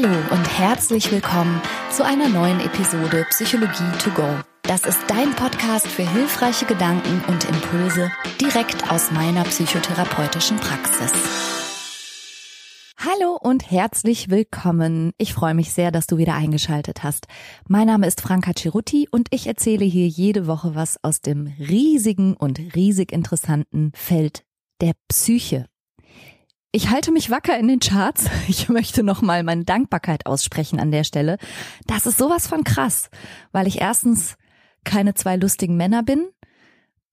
Hallo und herzlich willkommen zu einer neuen Episode Psychologie to go. Das ist dein Podcast für hilfreiche Gedanken und Impulse direkt aus meiner psychotherapeutischen Praxis. Hallo und herzlich willkommen. Ich freue mich sehr, dass du wieder eingeschaltet hast. Mein Name ist Franka Ciruti und ich erzähle hier jede Woche was aus dem riesigen und riesig interessanten Feld der Psyche. Ich halte mich wacker in den Charts. Ich möchte nochmal meine Dankbarkeit aussprechen an der Stelle. Das ist sowas von krass, weil ich erstens keine zwei lustigen Männer bin,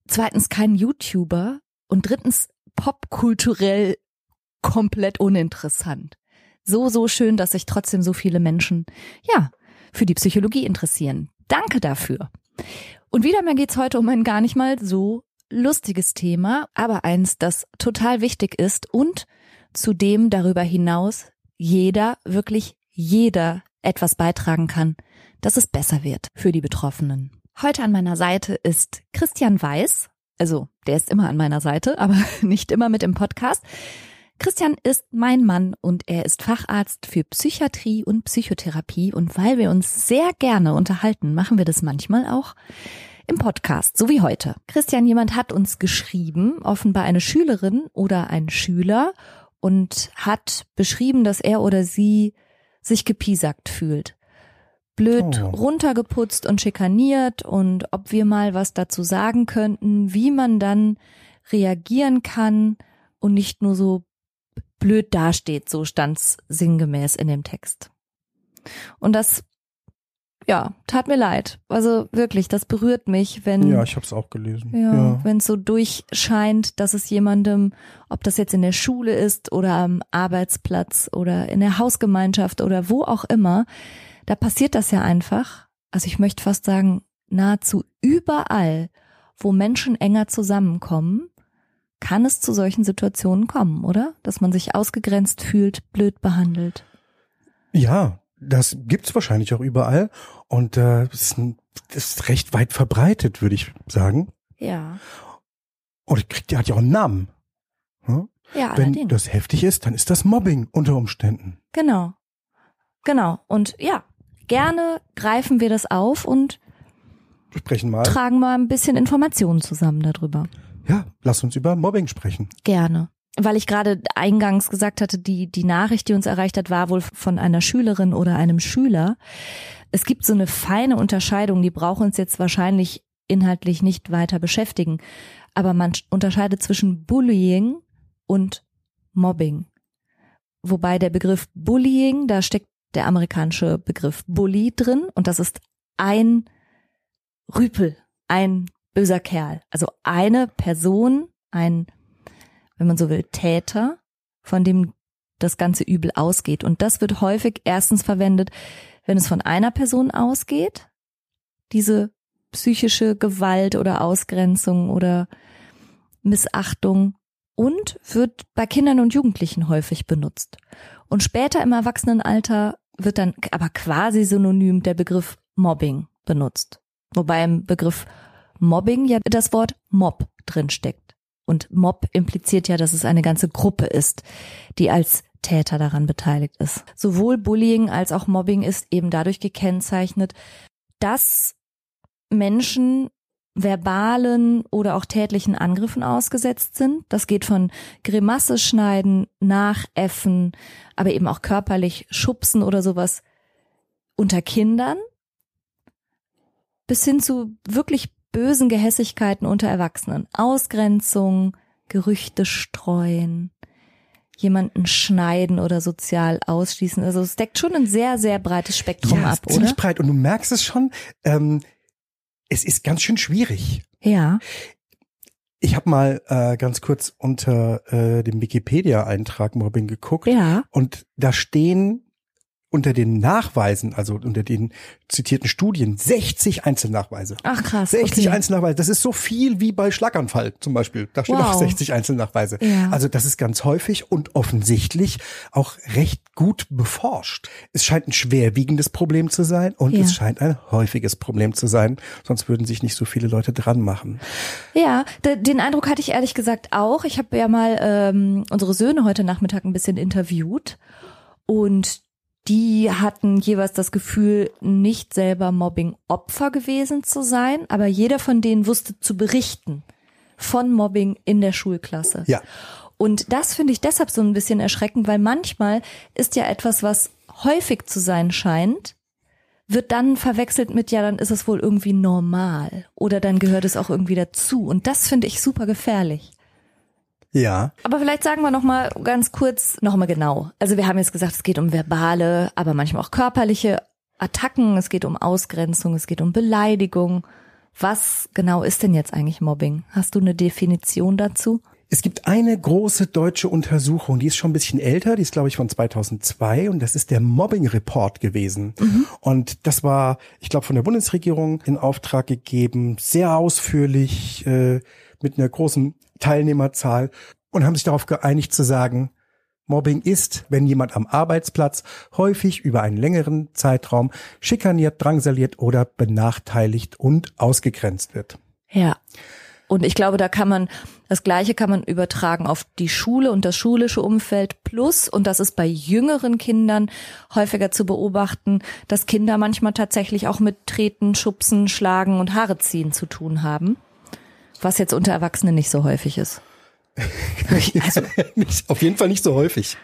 zweitens kein YouTuber und drittens popkulturell komplett uninteressant. So, so schön, dass sich trotzdem so viele Menschen, ja, für die Psychologie interessieren. Danke dafür. Und wieder mal geht's heute um ein gar nicht mal so lustiges Thema, aber eins, das total wichtig ist und zudem darüber hinaus jeder, wirklich jeder etwas beitragen kann, dass es besser wird für die Betroffenen. Heute an meiner Seite ist Christian Weiß. Also, der ist immer an meiner Seite, aber nicht immer mit im Podcast. Christian ist mein Mann und er ist Facharzt für Psychiatrie und Psychotherapie und weil wir uns sehr gerne unterhalten, machen wir das manchmal auch im Podcast, so wie heute. Christian, jemand hat uns geschrieben, offenbar eine Schülerin oder ein Schüler und hat beschrieben, dass er oder sie sich gepiesackt fühlt. Blöd oh. runtergeputzt und schikaniert und ob wir mal was dazu sagen könnten, wie man dann reagieren kann und nicht nur so blöd dasteht, so stand's sinngemäß in dem Text. Und das ja, tat mir leid. Also wirklich, das berührt mich, wenn Ja, ich habe es auch gelesen. Ja, ja. wenn es so durchscheint, dass es jemandem, ob das jetzt in der Schule ist oder am Arbeitsplatz oder in der Hausgemeinschaft oder wo auch immer, da passiert das ja einfach. Also ich möchte fast sagen, nahezu überall, wo Menschen enger zusammenkommen, kann es zu solchen Situationen kommen, oder? Dass man sich ausgegrenzt fühlt, blöd behandelt. Ja, das gibt's wahrscheinlich auch überall und äh, ist, ist recht weit verbreitet, würde ich sagen. Ja. Und kriegt, die hat ja auch einen Namen. Hm? Ja, Wenn allerdings. das heftig ist, dann ist das Mobbing unter Umständen. Genau. Genau. Und ja, gerne greifen wir das auf und sprechen mal. tragen mal ein bisschen Informationen zusammen darüber. Ja, lass uns über Mobbing sprechen. Gerne weil ich gerade eingangs gesagt hatte, die, die Nachricht, die uns erreicht hat, war wohl von einer Schülerin oder einem Schüler. Es gibt so eine feine Unterscheidung, die braucht uns jetzt wahrscheinlich inhaltlich nicht weiter beschäftigen. Aber man unterscheidet zwischen Bullying und Mobbing. Wobei der Begriff Bullying, da steckt der amerikanische Begriff Bully drin und das ist ein Rüpel, ein böser Kerl. Also eine Person, ein wenn man so will, Täter, von dem das ganze Übel ausgeht. Und das wird häufig erstens verwendet, wenn es von einer Person ausgeht, diese psychische Gewalt oder Ausgrenzung oder Missachtung und wird bei Kindern und Jugendlichen häufig benutzt. Und später im Erwachsenenalter wird dann aber quasi synonym der Begriff Mobbing benutzt. Wobei im Begriff Mobbing ja das Wort Mob drinsteckt. Und Mob impliziert ja, dass es eine ganze Gruppe ist, die als Täter daran beteiligt ist. Sowohl Bullying als auch Mobbing ist eben dadurch gekennzeichnet, dass Menschen verbalen oder auch tätlichen Angriffen ausgesetzt sind. Das geht von Grimasse schneiden, nachäffen, aber eben auch körperlich schubsen oder sowas unter Kindern bis hin zu wirklich bösen Gehässigkeiten unter Erwachsenen. Ausgrenzung, Gerüchte streuen, jemanden schneiden oder sozial ausschließen. Also es deckt schon ein sehr, sehr breites Spektrum ja, ab, oder? Ziemlich oder? breit. Und du merkst es schon, ähm, es ist ganz schön schwierig. Ja. Ich habe mal äh, ganz kurz unter äh, dem Wikipedia-Eintrag Mobbing geguckt. Ja. Und da stehen unter den Nachweisen, also unter den zitierten Studien, 60 Einzelnachweise. Ach krass. 60 okay. Einzelnachweise. Das ist so viel wie bei Schlaganfall zum Beispiel. Da stehen Wow. auch 60 Einzelnachweise. Ja. Also das ist ganz häufig und offensichtlich auch recht gut beforscht. Es scheint ein schwerwiegendes Problem zu sein und Ja. es scheint ein häufiges Problem zu sein. Sonst würden sich nicht so viele Leute dran machen. Ja, de- den Eindruck hatte ich ehrlich gesagt auch. Ich habe ja mal ähm, unsere Söhne heute Nachmittag ein bisschen interviewt und die hatten jeweils das Gefühl, nicht selber Mobbing-Opfer gewesen zu sein, aber jeder von denen wusste zu berichten von Mobbing in der Schulklasse. Ja. Und das finde ich deshalb so ein bisschen erschreckend, weil manchmal ist ja etwas, was häufig zu sein scheint, wird dann verwechselt mit, ja, dann ist es wohl irgendwie normal oder dann gehört es auch irgendwie dazu. Und das finde ich super gefährlich. Ja. Aber vielleicht sagen wir noch mal ganz kurz, noch mal genau. Also wir haben jetzt gesagt, es geht um verbale, aber manchmal auch körperliche Attacken, es geht um Ausgrenzung, es geht um Beleidigung. Was genau ist denn jetzt eigentlich Mobbing? Hast du eine Definition dazu? Es gibt eine große deutsche Untersuchung, die ist schon ein bisschen älter, die ist glaube ich von 2002 und das ist der Mobbing Report gewesen. Mhm. Und das war, ich glaube, von der Bundesregierung in Auftrag gegeben, sehr ausführlich äh, mit einer großen Teilnehmerzahl und haben sich darauf geeinigt zu sagen, Mobbing ist, wenn jemand am Arbeitsplatz häufig über einen längeren Zeitraum schikaniert, drangsaliert oder benachteiligt und ausgegrenzt wird. Ja. Und ich glaube, da kann man, das Gleiche kann man übertragen auf die Schule und das schulische Umfeld plus, und das ist bei jüngeren Kindern häufiger zu beobachten, dass Kinder manchmal tatsächlich auch mit Treten, Schubsen, Schlagen und Haare ziehen zu tun haben. Was jetzt unter Erwachsenen nicht so häufig ist. also. auf jeden Fall nicht so häufig.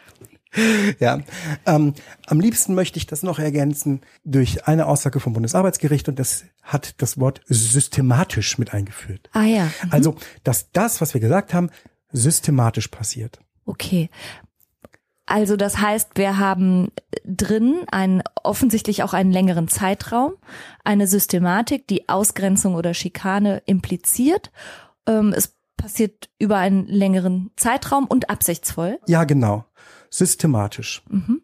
Ja, ähm, am liebsten möchte ich das noch ergänzen durch eine Aussage vom Bundesarbeitsgericht und das hat das Wort systematisch mit eingeführt. Ah ja. Mhm. Also, dass das, was wir gesagt haben, systematisch passiert. Okay. Also das heißt, wir haben drin einen offensichtlich auch einen längeren Zeitraum, eine Systematik, die Ausgrenzung oder Schikane impliziert. Ähm, es passiert über einen längeren Zeitraum und absichtsvoll. Ja, genau. Systematisch. Mhm.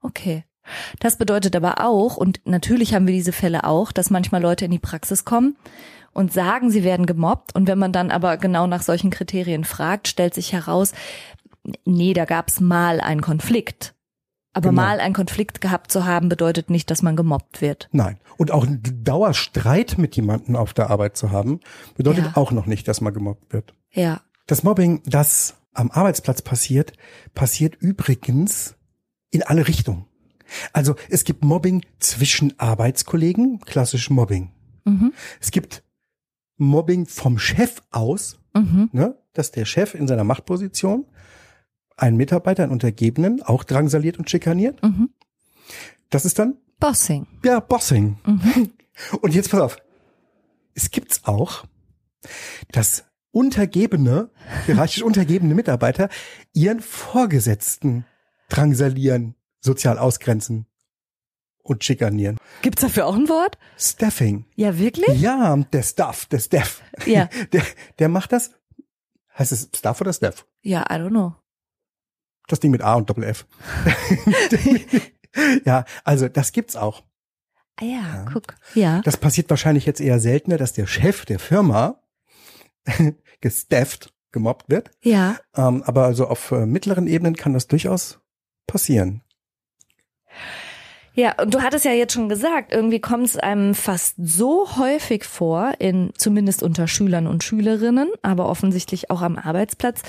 Okay. Das bedeutet aber auch, und natürlich haben wir diese Fälle auch, dass manchmal Leute in die Praxis kommen und sagen, sie werden gemobbt. Und wenn man dann aber genau nach solchen Kriterien fragt, stellt sich heraus, nee, da gab's mal einen Konflikt. Aber genau. mal einen Konflikt gehabt zu haben, bedeutet nicht, dass man gemobbt wird. Nein. Und auch ein Dauerstreit mit jemandem auf der Arbeit zu haben, bedeutet ja. auch noch nicht, dass man gemobbt wird. Ja. Das Mobbing, das am Arbeitsplatz passiert, passiert übrigens in alle Richtungen. Also es gibt Mobbing zwischen Arbeitskollegen, klassisch Mobbing. Mhm. Es gibt Mobbing vom Chef aus, mhm. ne, dass der Chef in seiner Machtposition einen Mitarbeiter, einen Untergebenen auch drangsaliert und schikaniert. Mhm. Das ist dann Bossing. Ja, Bossing. Mhm. Und jetzt pass auf. Es gibt's auch, dass untergebene, hierarchisch untergebene Mitarbeiter ihren Vorgesetzten drangsalieren, sozial ausgrenzen und schikanieren. Gibt's dafür auch ein Wort? Staffing. Ja, wirklich? Ja, der Staff, der Staff. Ja. Der, der macht das. Heißt es Staff oder Staff? Ja, I don't know. Das Ding mit A und Doppel F. ja, also das gibt's auch. Ah ja, ja, guck. Ja. Das passiert wahrscheinlich jetzt eher seltener, dass der Chef der Firma gestafft, gemobbt wird. Ja. Ähm, aber also auf äh, mittleren Ebenen kann das durchaus passieren. Ja, und du hattest ja jetzt schon gesagt, irgendwie kommt es einem fast so häufig vor, in zumindest unter Schülern und Schülerinnen, aber offensichtlich auch am Arbeitsplatz,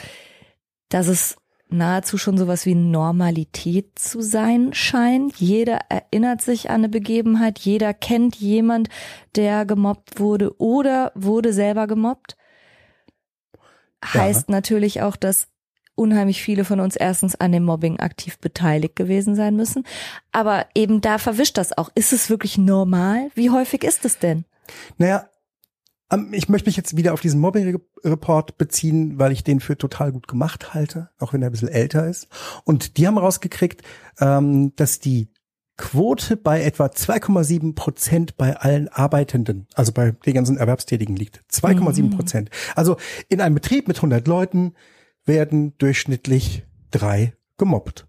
dass es nahezu schon sowas wie Normalität zu sein scheint. Jeder erinnert sich an eine Begebenheit, jeder kennt jemand, der gemobbt wurde oder wurde selber gemobbt. Heißt ja. natürlich auch, dass unheimlich viele von uns erstens an dem Mobbing aktiv beteiligt gewesen sein müssen. Aber eben da verwischt das auch. Ist es wirklich normal? Wie häufig ist es denn? Naja, ich möchte mich jetzt wieder auf diesen Mobbing-Report beziehen, weil ich den für total gut gemacht halte, auch wenn er ein bisschen älter ist. Und die haben rausgekriegt, ähm, dass die Quote bei etwa 2,7 Prozent bei allen Arbeitenden, also bei den ganzen Erwerbstätigen liegt. 2,7 Prozent. Mhm. Also in einem Betrieb mit 100 Leuten werden durchschnittlich drei gemobbt.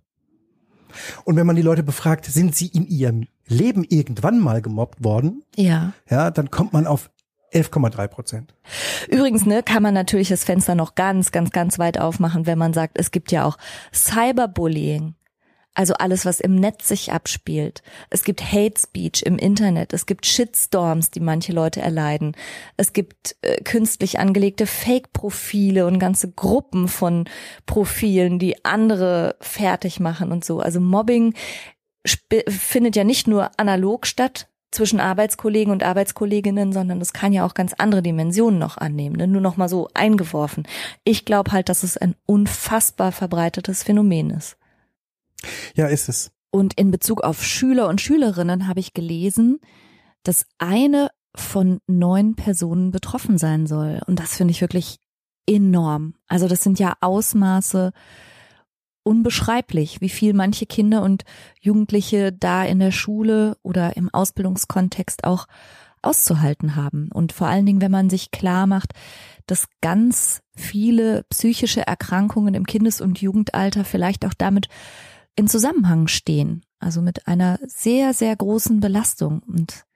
Und wenn man die Leute befragt, sind sie in ihrem Leben irgendwann mal gemobbt worden? Ja. Ja, dann kommt man auf 11,3 Prozent. Übrigens, ne, kann man natürlich das Fenster noch ganz, ganz, ganz weit aufmachen, wenn man sagt, es gibt ja auch Cyberbullying. Also alles, was im Netz sich abspielt. Es gibt Hate Speech im Internet. Es gibt Shitstorms, die manche Leute erleiden. Es gibt äh, künstlich angelegte Fake-Profile und ganze Gruppen von Profilen, die andere fertig machen und so. Also Mobbing findet ja nicht nur analog statt zwischen Arbeitskollegen und Arbeitskolleginnen, sondern es kann ja auch ganz andere Dimensionen noch annehmen. Ne? Nur noch mal so eingeworfen. Ich glaube halt, dass es ein unfassbar verbreitetes Phänomen ist. Ja, ist es. Und in Bezug auf Schüler und Schülerinnen habe ich gelesen, dass eine von neun Personen betroffen sein soll. Und das finde ich wirklich enorm. Also das sind ja Ausmaße unbeschreiblich, wie viel manche Kinder und Jugendliche da in der Schule oder im Ausbildungskontext auch auszuhalten haben. Und vor allen Dingen, wenn man sich klar macht, dass ganz viele psychische Erkrankungen im Kindes- und Jugendalter vielleicht auch damit in Zusammenhang stehen. Also mit einer sehr, sehr großen Belastung. Und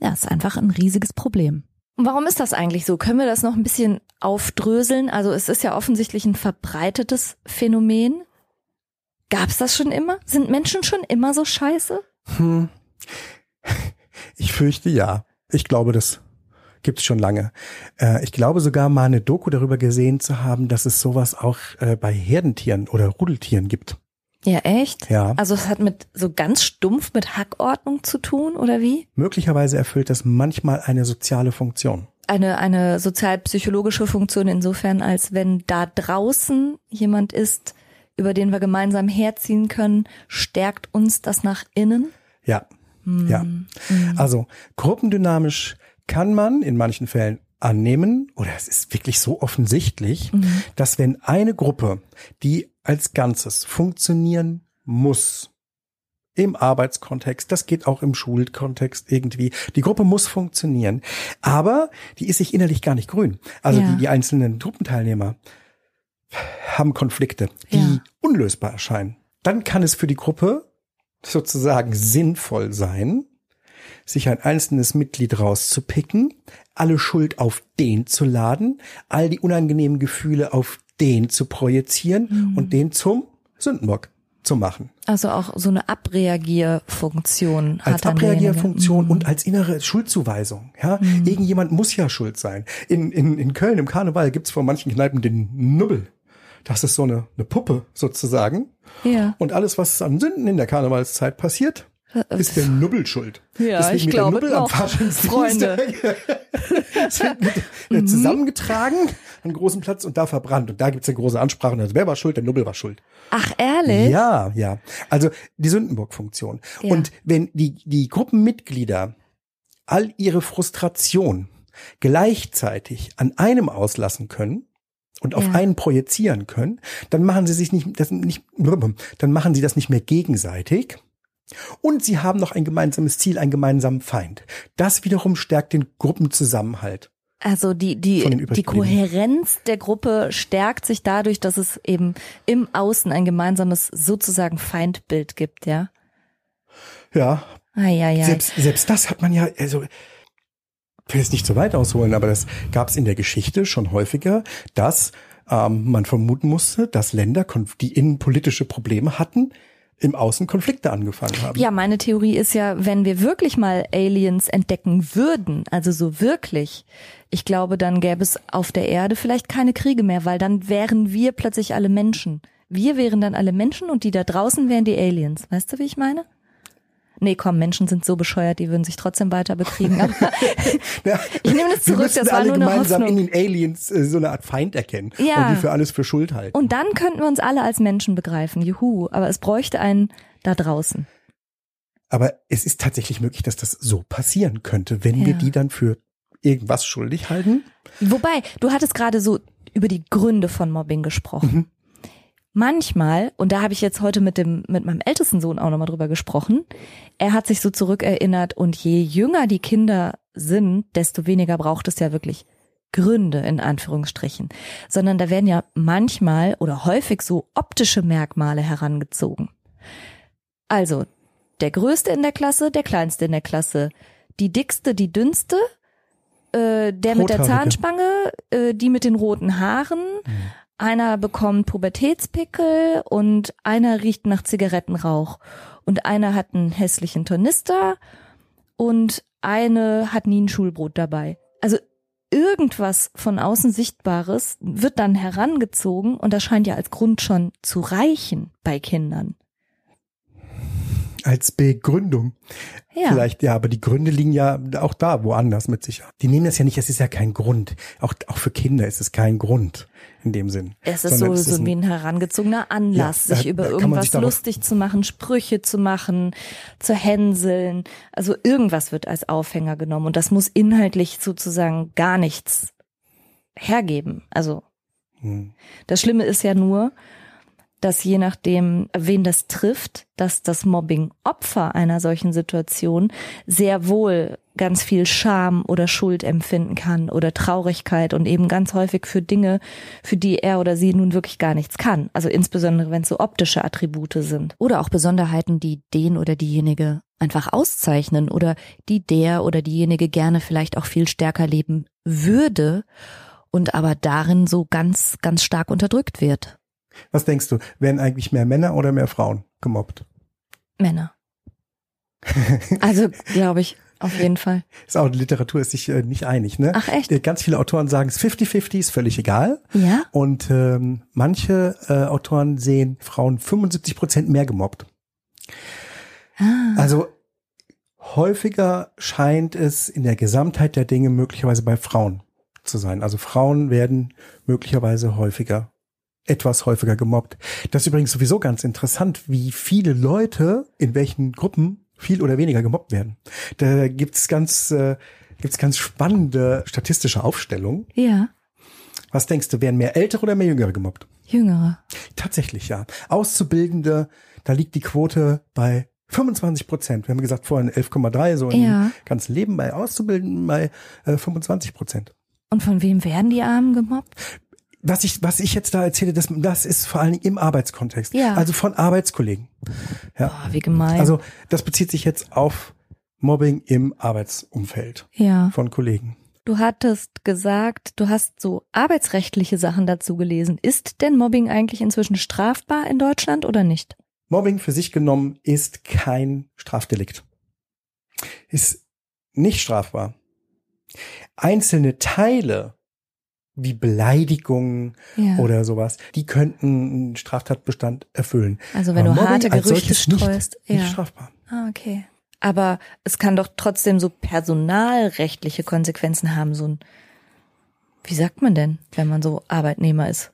ja, ist einfach ein riesiges Problem. Und warum ist das eigentlich so? Können wir das noch ein bisschen aufdröseln? Also es ist ja offensichtlich ein verbreitetes Phänomen. Gab's das schon immer? Sind Menschen schon immer so scheiße? Hm. Ich fürchte ja. Ich glaube, das gibt's schon lange. Äh, ich glaube sogar mal eine Doku darüber gesehen zu haben, dass es sowas auch äh, bei Herdentieren oder Rudeltieren gibt. Ja, echt? Ja. Also es hat mit so ganz stumpf mit Hackordnung zu tun, oder wie? Möglicherweise erfüllt das manchmal eine soziale Funktion. Eine, eine sozialpsychologische Funktion insofern, als wenn da draußen jemand ist, über den wir gemeinsam herziehen können, stärkt uns das nach innen? Ja. Hm. Ja. Hm. Also gruppendynamisch kann man in manchen Fällen annehmen, oder es ist wirklich so offensichtlich, mhm. dass wenn eine Gruppe, die als Ganzes funktionieren muss, im Arbeitskontext, das geht auch im Schulkontext irgendwie. Die Gruppe muss funktionieren, aber die ist sich innerlich gar nicht grün. Also ja. die, die einzelnen Truppenteilnehmer haben Konflikte, die ja. unlösbar erscheinen. Dann kann es für die Gruppe sozusagen sinnvoll sein, sich ein einzelnes Mitglied rauszupicken, alle Schuld auf den zu laden, all die unangenehmen Gefühle auf den zu projizieren mhm. und den zum Sündenbock zu machen. Also auch so eine Abreagierfunktion. Als Abreagierfunktion mhm. und als innere Schuldzuweisung. Ja, mhm. irgendjemand muss ja schuld sein. In, in, in Köln im Karneval gibt's vor manchen Kneipen den Nubbel. Das ist so eine, eine Puppe sozusagen. Ja. Und alles, was an Sünden in der Karnevalszeit passiert, ist der Nubbel schuld. Ja, Deswegen ich glaube Nubbel noch, Freunde. mhm. zusammengetragen an großen Platz und da verbrannt. Und da gibt's eine große Ansprache. Also wer war schuld? Der Nubbel war schuld. Ach, ehrlich? Ja, ja. Also die Sündenburg-Funktion. Ja. Und wenn die, die Gruppenmitglieder all ihre Frustration gleichzeitig an einem auslassen können, und auf ja. einen projizieren können, dann machen sie sich nicht, das nicht, dann machen sie das nicht mehr gegenseitig, und sie haben noch ein gemeinsames Ziel, einen gemeinsamen Feind. Das wiederum stärkt den Gruppenzusammenhalt. Also die, die, die Kohärenz der Gruppe stärkt sich dadurch, dass es eben im Außen ein gemeinsames sozusagen Feindbild gibt, ja? Ja. Ah, ja, ja. Selbst, selbst das hat man ja, also, ich will jetzt nicht so weit ausholen, aber das gab es in der Geschichte schon häufiger, dass ähm, man vermuten musste, dass Länder, die innenpolitische Probleme hatten, im Außen Konflikte angefangen haben. Ja, meine Theorie ist ja, wenn wir wirklich mal Aliens entdecken würden, also so wirklich, ich glaube, dann gäbe es auf der Erde vielleicht keine Kriege mehr, weil dann wären wir plötzlich alle Menschen. Wir wären dann alle Menschen und die da draußen wären die Aliens. Weißt du, wie ich meine? Nee, komm, Menschen sind so bescheuert, die würden sich trotzdem weiter bekriegen. Ja, ich nehme das zurück, das war alle nur eine gemeinsam Hoffnung. in den Aliens äh, so eine Art Feind erkennen ja. und die für alles für Schuld halten. Und dann könnten wir uns alle als Menschen begreifen, juhu, aber es bräuchte einen da draußen. Aber es ist tatsächlich möglich, dass das so passieren könnte, wenn ja. wir die dann für irgendwas schuldig halten. Wobei, du hattest gerade so über die Gründe von Mobbing gesprochen. Mhm manchmal, und da habe ich jetzt heute mit dem, mit meinem ältesten Sohn auch nochmal drüber gesprochen, er hat sich so zurückerinnert und je jünger die Kinder sind, desto weniger braucht es ja wirklich Gründe in Anführungsstrichen, sondern da werden ja manchmal oder häufig so optische Merkmale herangezogen. Also, der Größte in der Klasse, der Kleinste in der Klasse, die Dickste, die Dünnste, äh, der mit der Zahnspange, äh, die mit den roten Haaren, mhm einer bekommt Pubertätspickel und einer riecht nach Zigarettenrauch und einer hat einen hässlichen Tornister und eine hat nie ein Schulbrot dabei. Also irgendwas von außen Sichtbares wird dann herangezogen und das scheint ja als Grund schon zu reichen bei Kindern. als Begründung. Ja. Vielleicht, ja, aber die Gründe liegen ja auch da, woanders mit Sicherheit. Die nehmen das ja nicht, es ist ja kein Grund. Auch, auch für Kinder ist es kein Grund in dem Sinn. Es ist Sondern so, es ist so wie ein herangezogener Anlass, Ja, sich da- über da irgendwas sich lustig zu machen, Sprüche zu machen, zu hänseln. Also irgendwas wird als Aufhänger genommen und das muss inhaltlich sozusagen gar nichts hergeben. Also Hm. das Schlimme ist ja nur, dass je nachdem, wen das trifft, dass das Mobbing-Opfer einer solchen Situation sehr wohl ganz viel Scham oder Schuld empfinden kann oder Traurigkeit und eben ganz häufig für Dinge, für die er oder sie nun wirklich gar nichts kann. Also insbesondere, wenn es so optische Attribute sind. Oder auch Besonderheiten, die den oder diejenige einfach auszeichnen oder die der oder diejenige gerne vielleicht auch viel stärker leben würde und aber darin so ganz, ganz stark unterdrückt wird. Was denkst du, werden eigentlich mehr Männer oder mehr Frauen gemobbt? Männer. Also, glaube ich, auf jeden Fall. Ist auch, die Literatur ist sich äh, nicht einig, ne? Ach, echt? Äh, Ganz viele Autoren sagen, es ist 50-50, ist völlig egal. Ja? Und ähm, manche äh, Autoren sehen Frauen 75 Prozent mehr gemobbt. Ah, Also häufiger scheint es in der Gesamtheit der Dinge möglicherweise bei Frauen zu sein. Also Frauen werden möglicherweise häufiger, etwas häufiger gemobbt. Das ist übrigens sowieso ganz interessant, wie viele Leute in welchen Gruppen viel oder weniger gemobbt werden. Da gibt's ganz, äh, gibt's ganz spannende statistische Aufstellungen. ja. Was denkst du, werden mehr Ältere oder mehr Jüngere gemobbt? Jüngere. Tatsächlich, ja. Auszubildende, da liegt die Quote bei 25 Prozent. Wir haben gesagt vorhin 11,3 so im Ja. ganzen Leben bei Auszubildenden bei äh, 25 Prozent. Und von wem werden die Armen gemobbt? Was ich, was ich jetzt da erzähle, das, das ist vor allen Dingen im Arbeitskontext. Ja. Also von Arbeitskollegen. Ja. Boah, wie gemein. Also das bezieht sich jetzt auf Mobbing im Arbeitsumfeld ja. von Kollegen. Du hattest gesagt, du hast so arbeitsrechtliche Sachen dazu gelesen. Ist denn Mobbing eigentlich inzwischen strafbar in Deutschland oder nicht? Mobbing für sich genommen ist kein Strafdelikt. Ist nicht strafbar. Einzelne Teile wie Beleidigungen Ja. oder sowas, die könnten einen Straftatbestand erfüllen. Also wenn Aber du Mobbing harte Gerüchte nicht, streust. nicht ja. strafbar. Ah, okay. Aber es kann doch trotzdem so personalrechtliche Konsequenzen haben, so ein, wie sagt man denn, wenn man so Arbeitnehmer ist?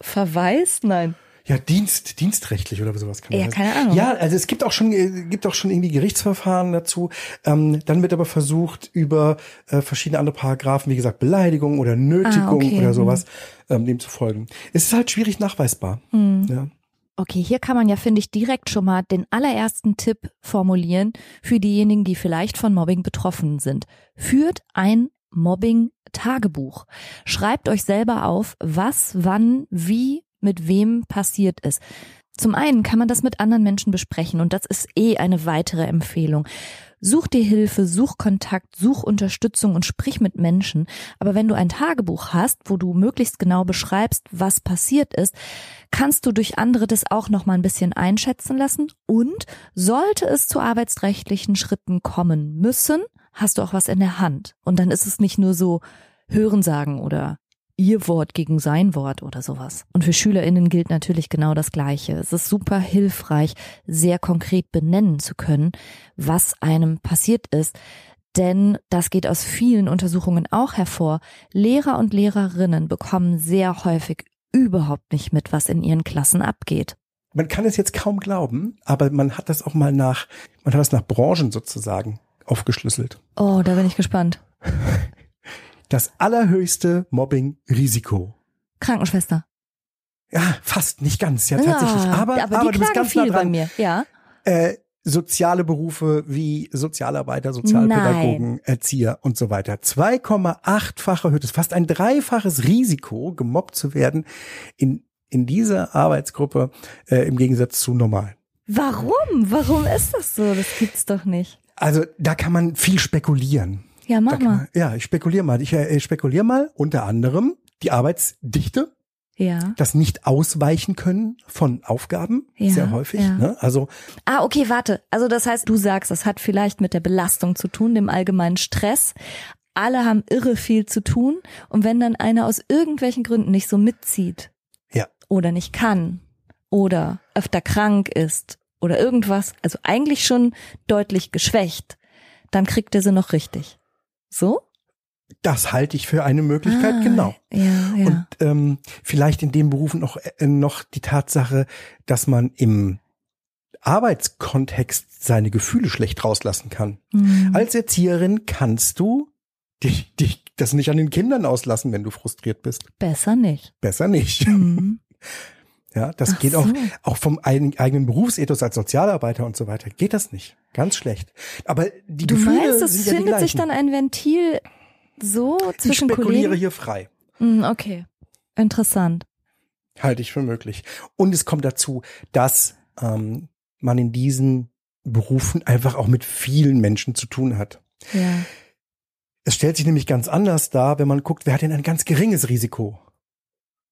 Verweis? Nein. Ja, Dienst, dienstrechtlich oder sowas kann Ja, das keine Ahnung. Ja, also es gibt auch schon, äh, gibt auch schon irgendwie Gerichtsverfahren dazu. Ähm, dann wird aber versucht, über äh, verschiedene andere Paragraphen, wie gesagt, Beleidigung oder Nötigung Ah, okay, oder hm. sowas, ähm, dem zu folgen. Es ist halt schwierig nachweisbar. Hm. Ja. Okay, hier kann man ja, finde ich, direkt schon mal den allerersten Tipp formulieren für diejenigen, die vielleicht von Mobbing betroffen sind. Führt ein Mobbing-Tagebuch. Schreibt euch selber auf, was, wann, wie, mit wem passiert ist. Zum einen kann man das mit anderen Menschen besprechen und das ist eh eine weitere Empfehlung. Such dir Hilfe, such Kontakt, such Unterstützung und sprich mit Menschen. Aber wenn du ein Tagebuch hast, wo du möglichst genau beschreibst, was passiert ist, kannst du durch andere das auch noch mal ein bisschen einschätzen lassen. Und sollte es zu arbeitsrechtlichen Schritten kommen müssen, hast du auch was in der Hand. Und dann ist es nicht nur so Hörensagen oder ihr Wort gegen sein Wort oder sowas. Und für SchülerInnen gilt natürlich genau das Gleiche. Es ist super hilfreich, sehr konkret benennen zu können, was einem passiert ist. Denn das geht aus vielen Untersuchungen auch hervor. Lehrer und Lehrerinnen bekommen sehr häufig überhaupt nicht mit, was in ihren Klassen abgeht. Man kann es jetzt kaum glauben, aber man hat das auch mal nach, man hat das nach Branchen sozusagen aufgeschlüsselt. Oh, da bin ich gespannt. Das allerhöchste Mobbing-Risiko. Krankenschwester. Ja, fast, nicht ganz, ja tatsächlich. Ah, aber, aber, aber, die du bist ganz nah viel bei dran. mir. Ja. Äh, soziale Berufe wie Sozialarbeiter, Sozialpädagogen, Erzieher und so weiter. 2,8-fache erhöht ist fast ein dreifaches Risiko, gemobbt zu werden in, in dieser Arbeitsgruppe äh, im Gegensatz zu normal. Warum? Warum ist das so? Das gibt's doch nicht. Also da kann man viel spekulieren. Ja, Da mach kann mal. ja, ich spekuliere mal. Ich äh, spekuliere mal unter anderem die Arbeitsdichte, Ja. das nicht ausweichen können von Aufgaben, Ja, sehr häufig. ja. Ne? Also Ah, okay, warte. Also das heißt, du sagst, das hat vielleicht mit der Belastung zu tun, dem allgemeinen Stress. Alle haben irre viel zu tun und wenn dann einer aus irgendwelchen Gründen nicht so mitzieht Ja. oder nicht kann oder öfter krank ist oder irgendwas, also eigentlich schon deutlich geschwächt, dann kriegt er sie noch richtig. So? Das halte ich für eine Möglichkeit, ah, genau. Ja, ja. Und ähm, vielleicht in dem Beruf noch, äh, noch die Tatsache, dass man im Arbeitskontext seine Gefühle schlecht rauslassen kann. Mhm. Als Erzieherin kannst du dich, dich das nicht an den Kindern auslassen, wenn du frustriert bist. Besser nicht. Besser nicht. Mhm. Ja, das Ach geht so. auch, auch vom eigenen Berufsethos als Sozialarbeiter und so weiter. Geht das nicht. Ganz schlecht. Aber die du Gefühle meinst, es findet ja sich dann ein Ventil so zwischen ich spekuliere Kollegen? hier frei. Mhm, okay. Interessant. Halte ich für möglich. Und es kommt dazu, dass ähm, man in diesen Berufen einfach auch mit vielen Menschen zu tun hat. Ja. Es stellt sich nämlich ganz anders dar, wenn man guckt, wer hat denn ein ganz geringes Risiko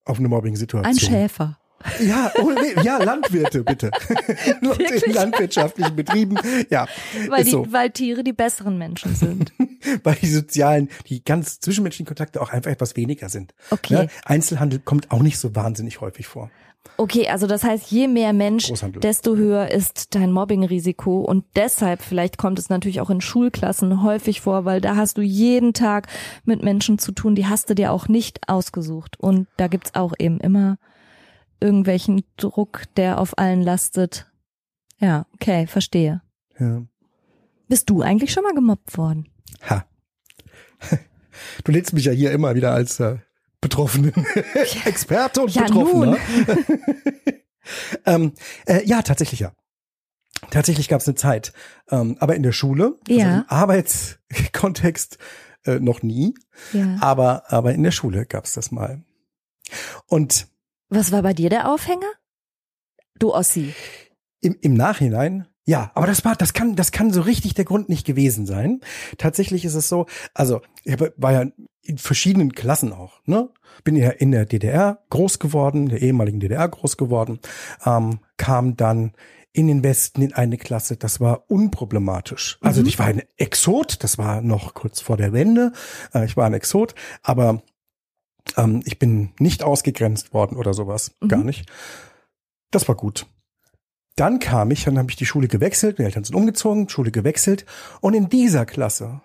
auf eine Mobbing-Situation? Ein Schäfer. Ja, oh, nee, ja, Landwirte, bitte. in landwirtschaftlichen Betrieben, ja. Weil, die, so. weil Tiere die besseren Menschen sind. weil die sozialen, die ganz zwischenmenschlichen Kontakte auch einfach etwas weniger sind. Okay. Ne? Einzelhandel kommt auch nicht so wahnsinnig häufig vor. Okay, also das heißt, je mehr Mensch, desto höher ist dein Mobbingrisiko und deshalb vielleicht kommt es natürlich auch in Schulklassen häufig vor, weil da hast du jeden Tag mit Menschen zu tun, die hast du dir auch nicht ausgesucht und da gibt's auch eben immer irgendwelchen Druck, der auf allen lastet. Ja, okay, verstehe. Ja. Bist du eigentlich schon mal gemobbt worden? Ha. Du lädst mich ja hier immer wieder als äh, betroffenen Experte und ja, Betroffener. ähm, äh, ja, tatsächlich ja. Tatsächlich gab es eine Zeit, ähm, aber in der Schule, also ja. im Arbeitskontext äh, noch nie, ja. aber aber in der Schule gab es das mal. Und was war bei dir der Aufhänger? Du Ossi. Im, im Nachhinein ja, aber das war, das kann, das kann so richtig der Grund nicht gewesen sein. Tatsächlich ist es so, also ich war ja in verschiedenen Klassen auch, ne? Bin ja in der DDR groß geworden, der ehemaligen DDR groß geworden, ähm, kam dann in den Westen in eine Klasse, das war unproblematisch. Also mhm. ich war ein Exot, das war noch kurz vor der Wende, äh, ich war ein Exot, aber ähm, ich bin nicht ausgegrenzt worden oder sowas, mhm. gar nicht. Das war gut. Dann kam ich, dann habe ich die Schule gewechselt, die Eltern sind umgezogen, Schule gewechselt und in dieser Klasse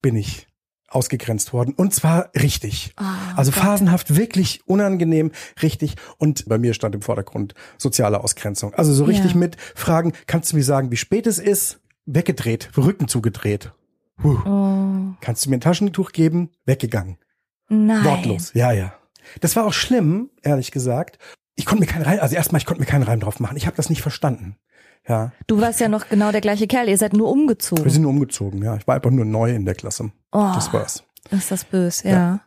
bin ich ausgegrenzt worden und zwar richtig. Oh, also Gott. phasenhaft wirklich unangenehm, richtig und bei mir stand im Vordergrund soziale Ausgrenzung. Also so richtig Ja. mit Fragen, kannst du mir sagen, wie spät es ist? Weggedreht, Rücken zugedreht. Puh. Oh, Kannst du mir ein Taschentuch geben? Weggegangen. Nein. Wortlos. Ja, ja. Das war auch schlimm, ehrlich gesagt. Ich konnte mir keinen Reim, also erstmal, ich konnte mir keinen Reim drauf machen. Ich habe das nicht verstanden. Ja, Du warst ja noch genau der gleiche Kerl, ihr seid nur wir umgezogen. sind nur umgezogen. Ja, ich war einfach nur neu in der Klasse. Oh, Das war's. ist das böse, Ja. ja.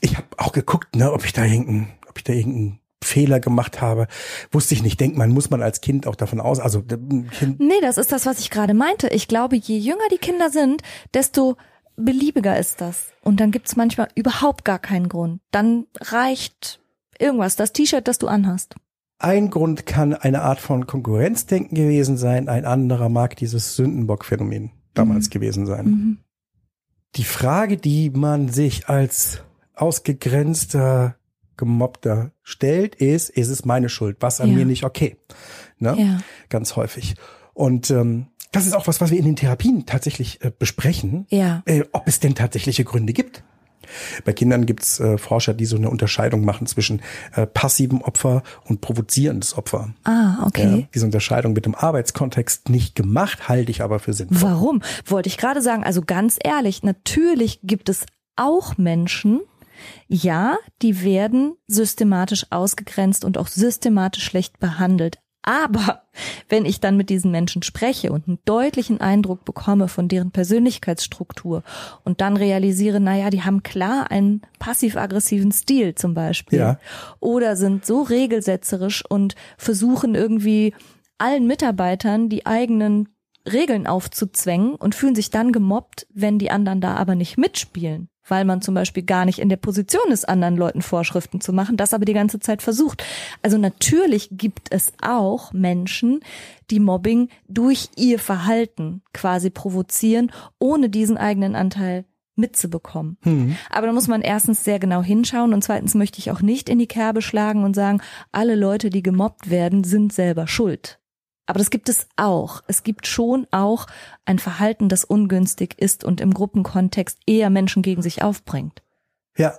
Ich habe auch geguckt, ne, ob ich da irgendeinen, ob ich da irgendeinen Fehler gemacht habe. Wusste ich nicht. Denkt man, muss man als Kind auch davon aus. Also ein Kind, Nee, das ist das, was ich gerade meinte. Ich glaube, je jünger die Kinder sind, desto beliebiger ist das. Und dann gibt's manchmal überhaupt gar keinen Grund. Dann reicht irgendwas, das T-Shirt, das du anhast. ein Grund kann eine Art von Konkurrenzdenken gewesen sein. Ein anderer mag dieses Sündenbock-Phänomen damals gewesen sein. Mhm. Die Frage, die man sich als ausgegrenzter, gemobbter stellt, ist, ist es meine Schuld? Was an Ja. mir nicht okay? Ne? Ja. Ganz häufig. Und ähm, das ist auch was, was wir in den Therapien tatsächlich äh, besprechen, Ja. äh, ob es denn tatsächliche Gründe gibt. Bei Kindern gibt's äh, Forscher, die so eine Unterscheidung machen zwischen äh, passivem Opfer und provozierendes Opfer. Ah, okay. Ja, diese Unterscheidung wird im Arbeitskontext nicht gemacht, halte ich aber für sinnvoll. Warum? Wollte ich gerade sagen, also ganz ehrlich, natürlich gibt es auch Menschen, ja, die werden systematisch ausgegrenzt und auch systematisch schlecht behandelt. Aber wenn ich dann mit diesen Menschen spreche und einen deutlichen Eindruck bekomme von deren Persönlichkeitsstruktur und dann realisiere, naja, die haben klar einen passiv-aggressiven Stil zum Beispiel Ja. oder sind so regelsetzerisch und versuchen irgendwie allen Mitarbeitern die eigenen Regeln aufzuzwängen und fühlen sich dann gemobbt, wenn die anderen da aber nicht mitspielen, weil man zum Beispiel gar nicht in der Position ist, anderen Leuten Vorschriften zu machen, das aber die ganze Zeit versucht. Also natürlich gibt es auch Menschen, die Mobbing durch ihr Verhalten quasi provozieren, ohne diesen eigenen Anteil mitzubekommen. Hm. Aber da muss man erstens sehr genau hinschauen und zweitens möchte ich auch nicht in die Kerbe schlagen und sagen, alle Leute, die gemobbt werden, sind selber schuld. Aber das gibt es auch. Es gibt schon auch ein Verhalten, das ungünstig ist und im Gruppenkontext eher Menschen gegen sich aufbringt. Ja.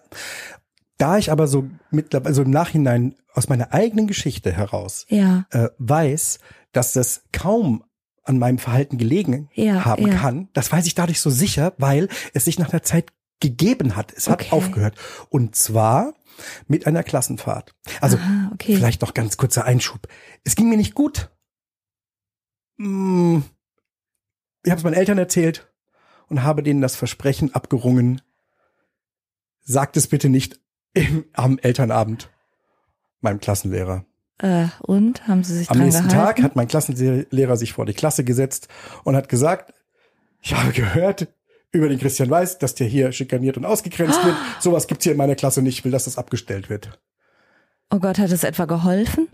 Da ich aber so mittlerweile, also im Nachhinein aus meiner eigenen Geschichte heraus Ja. äh, weiß, dass das kaum an meinem Verhalten gelegen Ja, haben ja. kann, das weiß ich dadurch so sicher, weil es sich nach einer Zeit gegeben hat. Es hat Okay. aufgehört. Und zwar mit einer Klassenfahrt. Also Aha, okay. vielleicht noch ganz kurzer Einschub. Es ging mir nicht gut. Hm, Ich habe es meinen Eltern erzählt und habe denen das Versprechen abgerungen. Sagt es bitte nicht im, am Elternabend meinem Klassenlehrer. Äh, und haben sie sich Am nächsten gehalten? Tag hat mein Klassenlehrer sich vor die Klasse gesetzt und hat gesagt, ich habe gehört über den Christian Weiß, dass der hier schikaniert und ausgegrenzt wird. Sowas gibt's hier in meiner Klasse nicht. Ich will, dass das abgestellt wird. oh Gott, hat es etwa geholfen?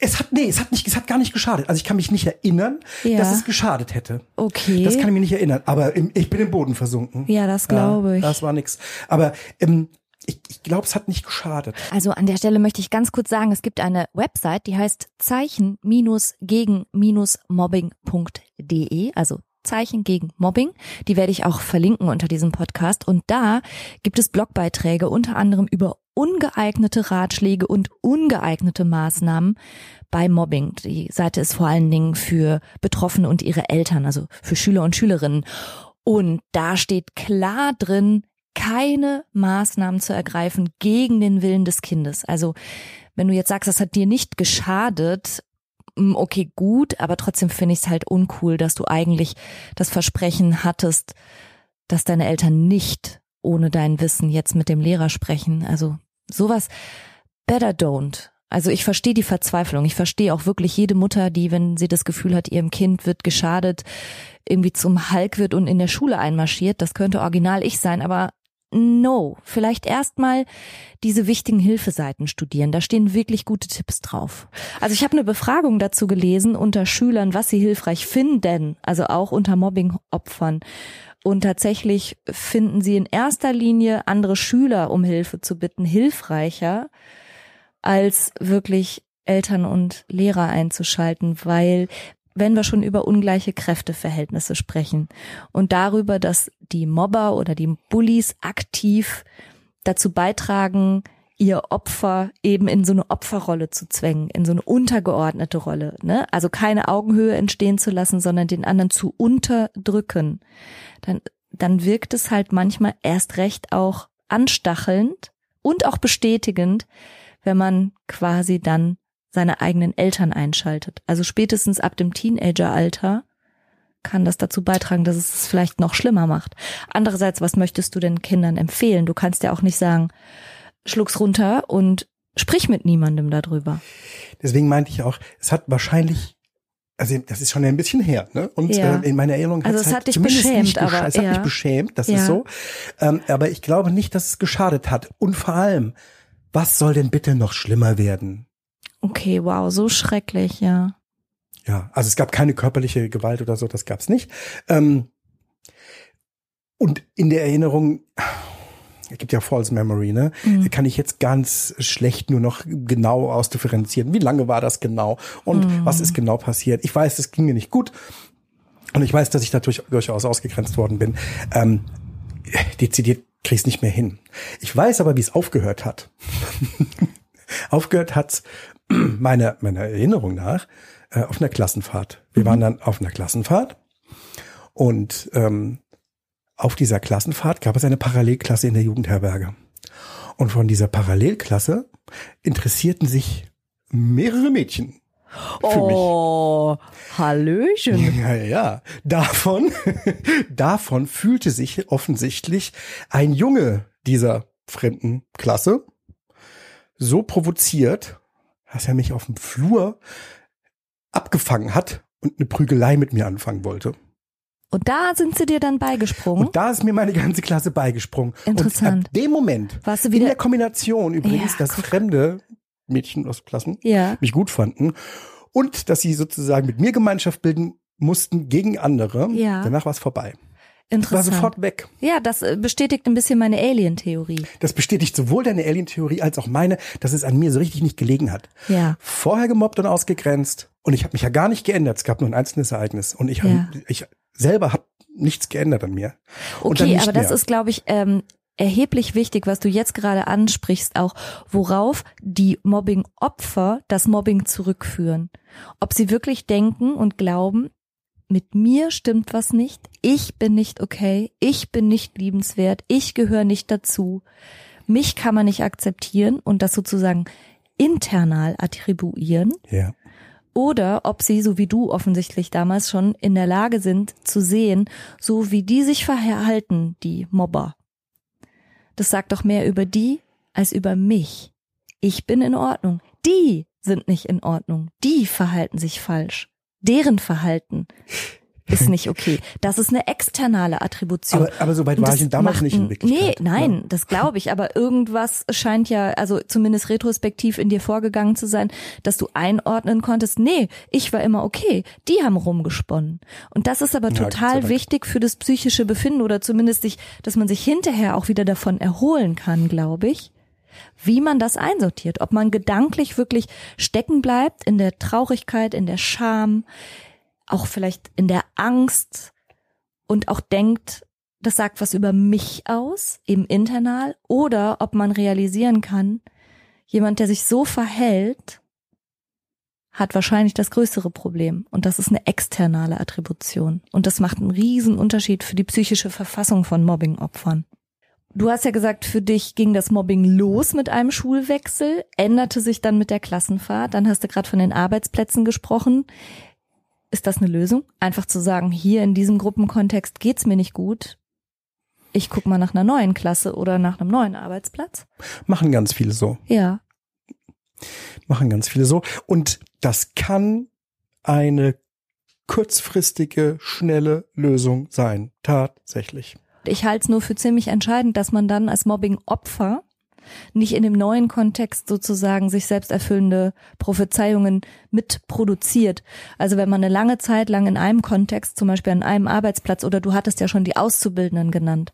Es hat, nee, es hat nicht, es hat gar nicht geschadet. Also ich kann mich nicht erinnern, Ja. dass es geschadet hätte. Okay. Das kann ich mir nicht erinnern. Aber im, ich bin im Boden versunken. ja, das glaube ich. Das war nix. Aber ähm, ich, ich glaube, es hat nicht geschadet. Also an der Stelle möchte ich ganz kurz sagen, es gibt eine Website, die heißt Zeichen-gegen-mobbing.de, also Zeichen gegen Mobbing. Die werde ich auch verlinken unter diesem Podcast. Und da gibt es Blogbeiträge unter anderem über ungeeignete Ratschläge und ungeeignete Maßnahmen bei Mobbing. Die Seite ist vor allen Dingen für Betroffene und ihre Eltern, also für Schüler und Schülerinnen. Und da steht klar drin, keine Maßnahmen zu ergreifen gegen den Willen des Kindes. Also wenn du jetzt sagst, das hat dir nicht geschadet, okay, gut, aber trotzdem finde ich es halt uncool, dass du eigentlich das Versprechen hattest, dass deine Eltern nicht ohne dein Wissen jetzt mit dem Lehrer sprechen. Also sowas, better don't. Also ich verstehe die Verzweiflung. Ich verstehe auch wirklich jede Mutter, die, wenn sie das Gefühl hat, ihrem Kind wird geschadet, irgendwie zum Hulk wird und in der Schule einmarschiert. Das könnte original ich sein, aber no. Vielleicht erstmal diese wichtigen Hilfeseiten studieren. Da stehen wirklich gute Tipps drauf. Also ich habe eine Befragung dazu gelesen unter Schülern, was sie hilfreich finden, also auch unter Mobbingopfern. Und tatsächlich finden sie in erster Linie andere Schüler um Hilfe zu bitten hilfreicher, als wirklich Eltern und Lehrer einzuschalten, weil wenn wir schon über ungleiche Kräfteverhältnisse sprechen und darüber, dass die Mobber oder die Bullies aktiv dazu beitragen, ihr Opfer eben in so eine Opferrolle zu zwängen, in so eine untergeordnete Rolle, ne? Also keine Augenhöhe entstehen zu lassen, sondern den anderen zu unterdrücken. Dann, dann wirkt es halt manchmal erst recht auch anstachelnd und auch bestätigend, wenn man quasi dann seine eigenen Eltern einschaltet. Also spätestens ab dem Teenageralter kann das dazu beitragen, dass es es vielleicht noch schlimmer macht. Andererseits, was möchtest du den Kindern empfehlen? Du kannst ja auch nicht sagen, schluck's runter und sprich mit niemandem darüber. Deswegen meinte ich auch, es hat wahrscheinlich, also das ist schon ein bisschen her, ne? Und Ja. äh, in meiner Erinnerung Also es halt hat dich beschämt, aber, es hat ja. mich beschämt, das Ja. ist so. Ähm, aber ich glaube nicht, dass es geschadet hat. Und vor allem, was soll denn bitte noch schlimmer werden? Okay, wow, so schrecklich, ja. Ja, also es gab keine körperliche Gewalt oder so, das gab's nicht. Ähm, und in der Erinnerung, es gibt ja False Memory, ne? Mhm. Kann ich jetzt ganz schlecht nur noch genau ausdifferenzieren. Wie lange war das genau? Und Mhm. was ist genau passiert? Ich weiß, es ging mir nicht gut. Und ich weiß, dass ich dadurch durchaus ausgegrenzt worden bin. Ähm, dezidiert krieg's nicht mehr hin. Ich weiß aber, wie es aufgehört hat. aufgehört hat's meiner, meiner Erinnerung nach äh, auf einer Klassenfahrt. Wir waren dann auf einer Klassenfahrt und ähm, auf dieser Klassenfahrt gab es eine Parallelklasse in der Jugendherberge. Und von dieser Parallelklasse interessierten sich mehrere Mädchen für mich. oh, Hallöchen. Ja, ja. Davon, davon fühlte sich offensichtlich ein Junge dieser fremden Klasse so provoziert, dass er mich auf dem Flur abgefangen hat und eine Prügelei mit mir anfangen wollte. Und da sind sie dir dann beigesprungen. Und da ist mir meine ganze Klasse beigesprungen. Interessant. Und ab dem Moment, Warst du in wieder- der Kombination übrigens, Ja, dass guck. fremde Mädchen aus Klassen ja. mich gut fanden und dass sie sozusagen mit mir Gemeinschaft bilden mussten gegen andere. Ja. Danach war es vorbei. War Interessant. sofort weg. Ja, das äh, bestätigt ein bisschen meine Alien-Theorie. Das bestätigt sowohl deine Alien-Theorie als auch meine, dass es an mir so richtig nicht gelegen hat. Ja. Vorher gemobbt und ausgegrenzt Und ich habe mich ja gar nicht geändert. Es gab nur ein einzelnes Ereignis. Und ich, Ja. hab, ich selber habe nichts geändert an mir. Und Okay, aber das mehr. ist, glaube ich, ähm, erheblich wichtig, was du jetzt gerade ansprichst, auch worauf die Mobbing-Opfer das Mobbing zurückführen. Ob sie wirklich denken und glauben, mit mir stimmt was nicht, ich bin nicht okay, ich bin nicht liebenswert, ich gehöre nicht dazu, mich kann man nicht akzeptieren und das sozusagen internal attribuieren Ja. oder ob sie, so wie du offensichtlich damals schon, in der Lage sind zu sehen, so wie die sich verhalten, die Mobber. Das sagt doch mehr über die als über mich. Ich bin in Ordnung. Die sind nicht in Ordnung. Die verhalten sich falsch. Deren Verhalten ist nicht okay. Das ist eine externe Attribution. Aber, aber so weit Und war ich damals macht nicht in Wirklichkeit. Nee, nein, Ja. das glaube ich. Aber irgendwas scheint ja, also zumindest retrospektiv in dir vorgegangen zu sein, dass du einordnen konntest, nee, ich war immer okay. Die haben rumgesponnen. Und das ist aber Ja, total Dank. wichtig für das psychische Befinden oder zumindest sich, dass man sich hinterher auch wieder davon erholen kann, glaube ich. Wie man das einsortiert, ob man gedanklich wirklich stecken bleibt in der Traurigkeit, in der Scham, auch vielleicht in der Angst und auch denkt, das sagt was über mich aus, eben internal, oder ob man realisieren kann, jemand, der sich so verhält, hat wahrscheinlich das größere Problem. Und das ist eine externe Attribution. Und das macht einen riesen Unterschied für die psychische Verfassung von Mobbingopfern. Du hast ja gesagt, für dich ging das Mobbing los mit einem Schulwechsel, änderte sich dann mit der Klassenfahrt. Dann hast du gerade von den Arbeitsplätzen gesprochen. Ist das eine Lösung? Einfach zu sagen, hier in diesem Gruppenkontext geht's mir nicht gut. Ich guck mal nach einer neuen Klasse oder nach einem neuen Arbeitsplatz. Machen ganz viele so. Ja. Machen ganz viele so. Und das kann eine kurzfristige, schnelle Lösung sein. Tatsächlich. Ich halte es nur für ziemlich entscheidend, dass man dann als Mobbing-Opfer nicht in dem neuen Kontext sozusagen sich selbst erfüllende Prophezeiungen mitproduziert. Also wenn man eine lange Zeit lang in einem Kontext, zum Beispiel an einem Arbeitsplatz, oder du hattest ja schon die Auszubildenden genannt,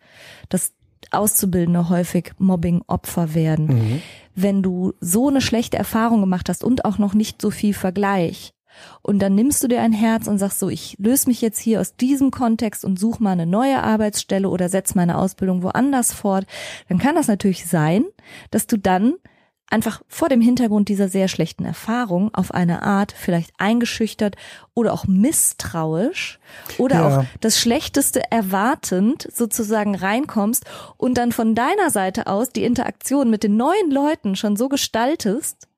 dass Auszubildende häufig Mobbing-Opfer werden. Wenn du so eine schlechte Erfahrung gemacht hast und auch noch nicht so viel Vergleich, und dann nimmst du dir ein Herz und sagst so, ich löse mich jetzt hier aus diesem Kontext und suche mal eine neue Arbeitsstelle oder setz meine Ausbildung woanders fort, dann kann das natürlich sein, dass du dann einfach vor dem Hintergrund dieser sehr schlechten Erfahrung auf eine Art vielleicht eingeschüchtert oder auch misstrauisch oder Ja. auch das Schlechteste erwartend sozusagen reinkommst und dann von deiner Seite aus die Interaktion mit den neuen Leuten schon so gestaltest,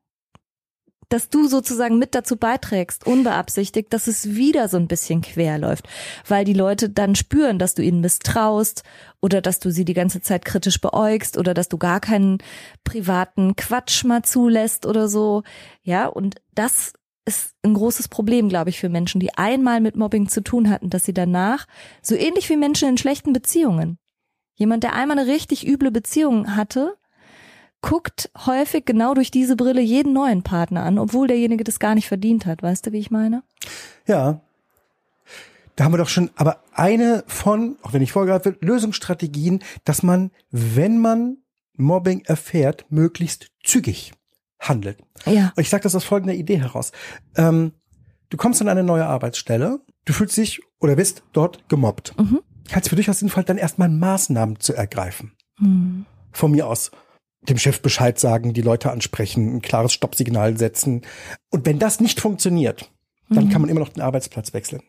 dass du sozusagen mit dazu beiträgst, unbeabsichtigt, dass es wieder so ein bisschen quer läuft, weil die Leute dann spüren, dass du ihnen misstraust oder dass du sie die ganze Zeit kritisch beäugst oder dass du gar keinen privaten Quatsch mal zulässt oder so. Ja, und das ist ein großes Problem, glaube ich, für Menschen, die einmal mit Mobbing zu tun hatten, dass sie danach, so ähnlich wie Menschen in schlechten Beziehungen, jemand, der einmal eine richtig üble Beziehung hatte, guckt häufig genau durch diese Brille jeden neuen Partner an, obwohl derjenige das gar nicht verdient hat. Weißt du, wie ich meine? Ja. Da haben wir doch schon, aber eine von, auch wenn ich vorgreife, wird, Lösungsstrategien, dass man, wenn man Mobbing erfährt, möglichst zügig handelt. Ja. Ich sage das aus folgender Idee heraus. Ähm, du kommst an eine neue Arbeitsstelle, du fühlst dich oder bist dort gemobbt. Mhm. Ich halte es für durchaus sinnvoll, dann erstmal Maßnahmen zu ergreifen. Hm. Von mir aus dem Chef Bescheid sagen, die Leute ansprechen, ein klares Stoppsignal setzen. Und wenn das nicht funktioniert, dann kann man immer noch den Arbeitsplatz wechseln.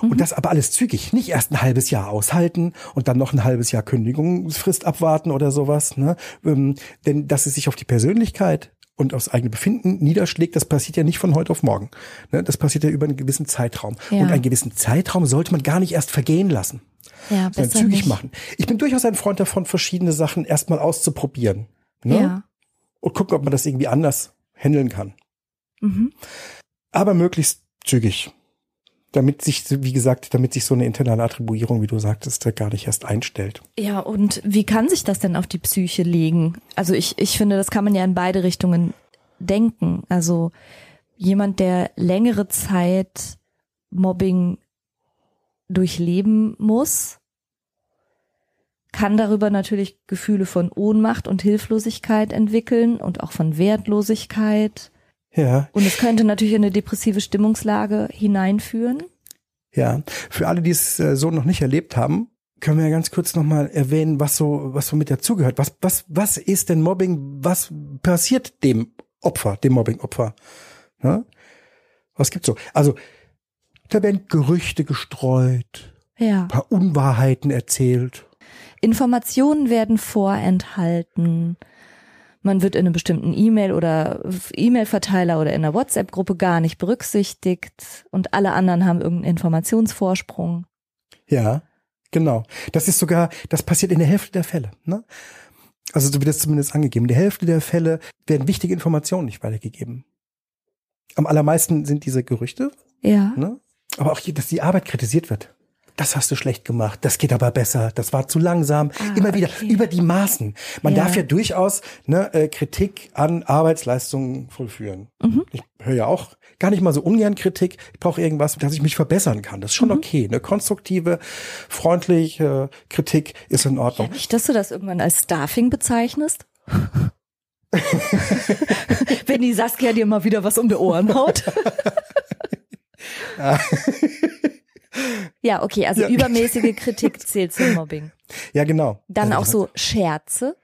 Und das aber alles zügig, nicht erst ein halbes Jahr aushalten und dann noch ein halbes Jahr Kündigungsfrist abwarten oder sowas. Ne? Ähm, denn dass es sich auf die Persönlichkeit und aufs eigene Befinden niederschlägt, das passiert ja nicht von heute auf morgen. Ne? Das passiert ja über einen gewissen Zeitraum. Ja. Und einen gewissen Zeitraum sollte man gar nicht erst vergehen lassen, Ja, sondern zügig nicht. machen. Ich bin durchaus ein Freund davon, verschiedene Sachen erstmal auszuprobieren. Ne? Ja. Und gucken, ob man das irgendwie anders handeln kann. Mhm. Aber möglichst zügig. Damit sich, wie gesagt, damit sich so eine internale Attribuierung, wie du sagtest, gar nicht erst einstellt. Ja, und wie kann sich das denn auf die Psyche legen? Also ich, ich finde, das kann man ja in beide Richtungen denken. Also jemand, der längere Zeit Mobbing durchleben muss, kann darüber natürlich Gefühle von Ohnmacht und Hilflosigkeit entwickeln und auch von Wertlosigkeit. Ja. Und es könnte natürlich in eine depressive Stimmungslage hineinführen. Ja. Für alle, die es äh, so noch nicht erlebt haben, können wir ja ganz kurz nochmal erwähnen, was so, was so mit dazugehört. Was, was, was ist denn Mobbing? Was passiert dem Opfer, dem Mobbing-Opfer? Ja? Was gibt's so? Also, da werden Gerüchte gestreut, Ja. ein paar Unwahrheiten erzählt. Informationen werden vorenthalten. Man wird in einem bestimmten E-Mail oder E-Mail-Verteiler oder in einer WhatsApp-Gruppe gar nicht berücksichtigt und alle anderen haben irgendeinen Informationsvorsprung. Ja, genau. Das ist sogar, das passiert in der Hälfte der Fälle. Ne? Also so wird das zumindest angegeben. In der Hälfte der Fälle werden wichtige Informationen nicht weitergegeben. Am allermeisten sind diese Gerüchte, Ja. ne? aber auch dass die Arbeit kritisiert wird. Das hast du schlecht gemacht, das geht aber besser, das war zu langsam. Ah, Immer wieder okay. über die Maßen. Man Ja. darf ja durchaus ne, äh, Kritik an Arbeitsleistungen vollführen. Mhm. Ich höre ja auch gar nicht mal so ungern Kritik. Ich brauche irgendwas, dass ich mich verbessern kann. Das ist schon Mhm. okay. Eine konstruktive, freundliche Kritik ist in Ja, Ordnung. nicht, dass du das irgendwann als Staffing bezeichnest. Wenn die Saskia dir mal wieder was um die Ohren haut. ja, okay, also Ja. übermäßige Kritik zählt zum Mobbing. Ja, genau. Dann Also, auch so Scherze.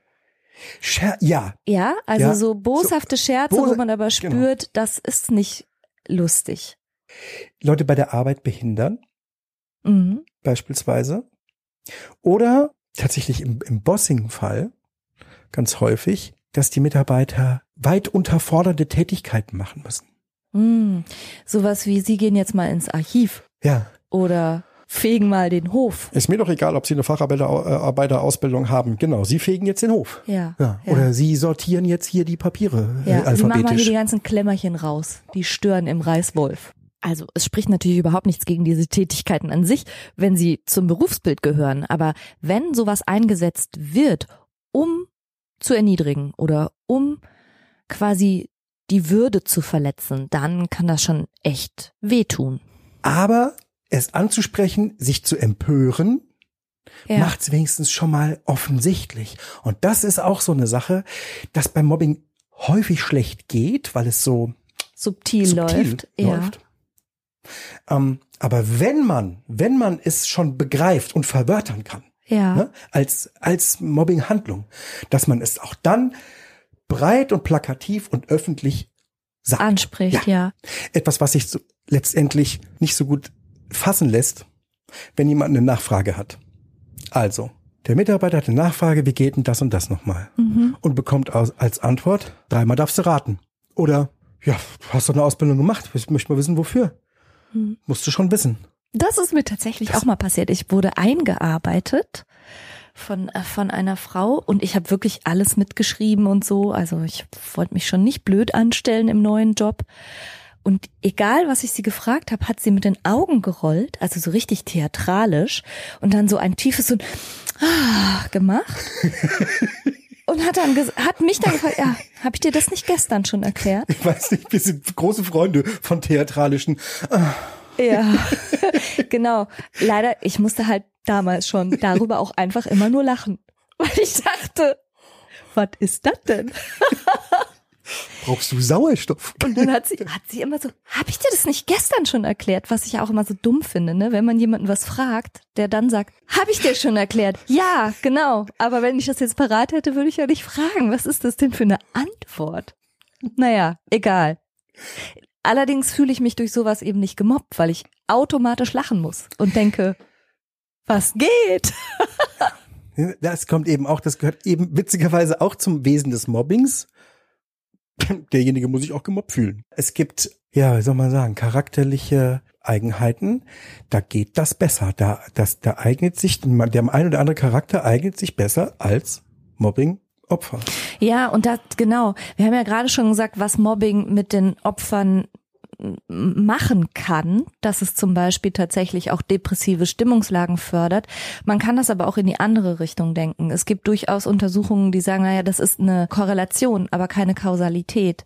Scher ja, Ja, also Ja, so boshafte Scherze, wo bose- man aber genau. spürt, das ist nicht lustig. Leute bei der Arbeit behindern, Mhm. beispielsweise. Oder tatsächlich im, im Bossing-Fall ganz häufig, dass die Mitarbeiter weit unterfordernde Tätigkeiten machen müssen. Mhm. Sowas wie, sie gehen jetzt mal ins Archiv Ja. Oder fegen mal den Hof. Ist mir doch egal, ob Sie eine Facharbeiterausbildung haben. Genau, Sie fegen jetzt den Hof. Ja. Ja. ja. Oder Sie sortieren jetzt hier die Papiere äh, Ja, sie machen mal hier alphabetisch. die ganzen Klemmerchen raus. Die stören im Reißwolf. Also es spricht natürlich überhaupt nichts gegen diese Tätigkeiten an sich, wenn sie zum Berufsbild gehören. Aber wenn sowas eingesetzt wird, um zu erniedrigen oder um quasi die Würde zu verletzen, dann kann das schon echt wehtun. Aber es anzusprechen, sich zu empören, Ja. macht's wenigstens schon mal offensichtlich. Und das ist auch so eine Sache, dass beim Mobbing häufig schlecht geht, weil es so subtil, subtil läuft. Ja. läuft. Ähm, aber wenn man, wenn man es schon begreift und verwörtern kann, Ja. ne, als, als Mobbing-Handlung, dass man es auch dann breit und plakativ und öffentlich sagt. Anspricht, ja. Etwas, was sich so letztendlich nicht so gut fassen lässt, wenn jemand eine Nachfrage hat. Also, der Mitarbeiter hat eine Nachfrage, wie geht denn das und das nochmal? Mhm. Und bekommt als Antwort, dreimal darfst du raten. Oder, ja, du hast doch eine Ausbildung gemacht, ich möchte mal wissen, wofür. Mhm. Musst du schon wissen. Das ist mir tatsächlich Das- auch mal passiert. Ich wurde eingearbeitet von äh, von einer Frau und ich habe wirklich alles mitgeschrieben und so. Also ich wollte mich schon nicht blöd anstellen im neuen Job. Und egal, was ich sie gefragt habe, hat sie mit den Augen gerollt, also so richtig theatralisch und dann so ein tiefes so ein ah, gemacht. Und hat dann hat mich dann gefragt, ja, habe ich dir das nicht gestern schon erklärt? Ich weiß nicht, wir sind große Freunde von theatralischen. Ja, genau. Leider, ich musste halt damals schon darüber auch einfach immer nur lachen. Weil ich dachte, was ist das denn? Brauchst du Sauerstoff? Und dann hat sie, hat sie immer so, habe ich dir das nicht gestern schon erklärt? Was ich ja auch immer so dumm finde, ne? Wenn man jemanden was fragt, der dann sagt, habe ich dir schon erklärt? Ja, genau. Aber wenn ich das jetzt parat hätte, würde ich ja nicht fragen, was ist das denn für eine Antwort? Naja, egal. Allerdings fühle ich mich durch sowas eben nicht gemobbt, weil ich automatisch lachen muss und denke, was geht? Das kommt eben auch, das gehört eben witzigerweise auch zum Wesen des Mobbings. Derjenige muss sich auch gemobbt fühlen. Es gibt, ja, wie soll man sagen, charakterliche Eigenheiten, da geht das besser. Da, das, da eignet sich, der ein oder andere Charakter eignet sich besser als Mobbing-Opfer. Ja, und das, genau. Wir haben ja gerade schon gesagt, was Mobbing mit den Opfern machen kann, dass es zum Beispiel tatsächlich auch depressive Stimmungslagen fördert. Man kann das aber auch in die andere Richtung denken. Es gibt durchaus Untersuchungen, die sagen, naja, das ist eine Korrelation, aber keine Kausalität.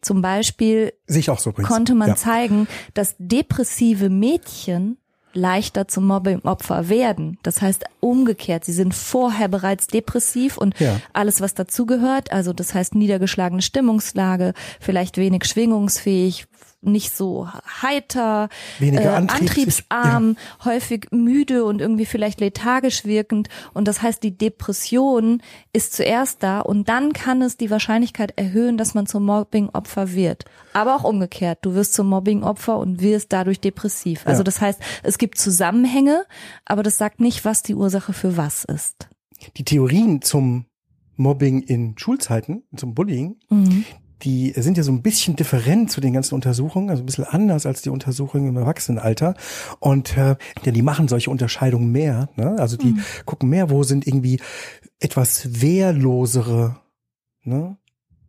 Zum Beispiel Sehe ich auch so konnte man ja. zeigen, dass depressive Mädchen leichter zum Mobbingopfer werden. Das heißt umgekehrt, sie sind vorher bereits depressiv und Ja. alles, was dazugehört, also das heißt niedergeschlagene Stimmungslage, vielleicht wenig schwingungsfähig, nicht so heiter, Weniger äh, Antriebs- antriebsarm, häufig müde und irgendwie vielleicht lethargisch wirkend. Und das heißt, die Depression ist zuerst da und dann kann es die Wahrscheinlichkeit erhöhen, dass man zum Mobbingopfer wird. Aber auch umgekehrt, du wirst zum Mobbingopfer und wirst dadurch depressiv. Also Ja. das heißt, es gibt Zusammenhänge, aber das sagt nicht, was die Ursache für was ist. Die Theorien zum Mobbing in Schulzeiten, zum Bullying, Mhm. Die sind ja so ein bisschen different zu den ganzen Untersuchungen, also ein bisschen anders als die Untersuchungen im Erwachsenenalter. Und äh, ja, die machen solche Unterscheidungen mehr. Ne? Also die Mhm. gucken mehr, wo sind irgendwie etwas wehrlosere ne?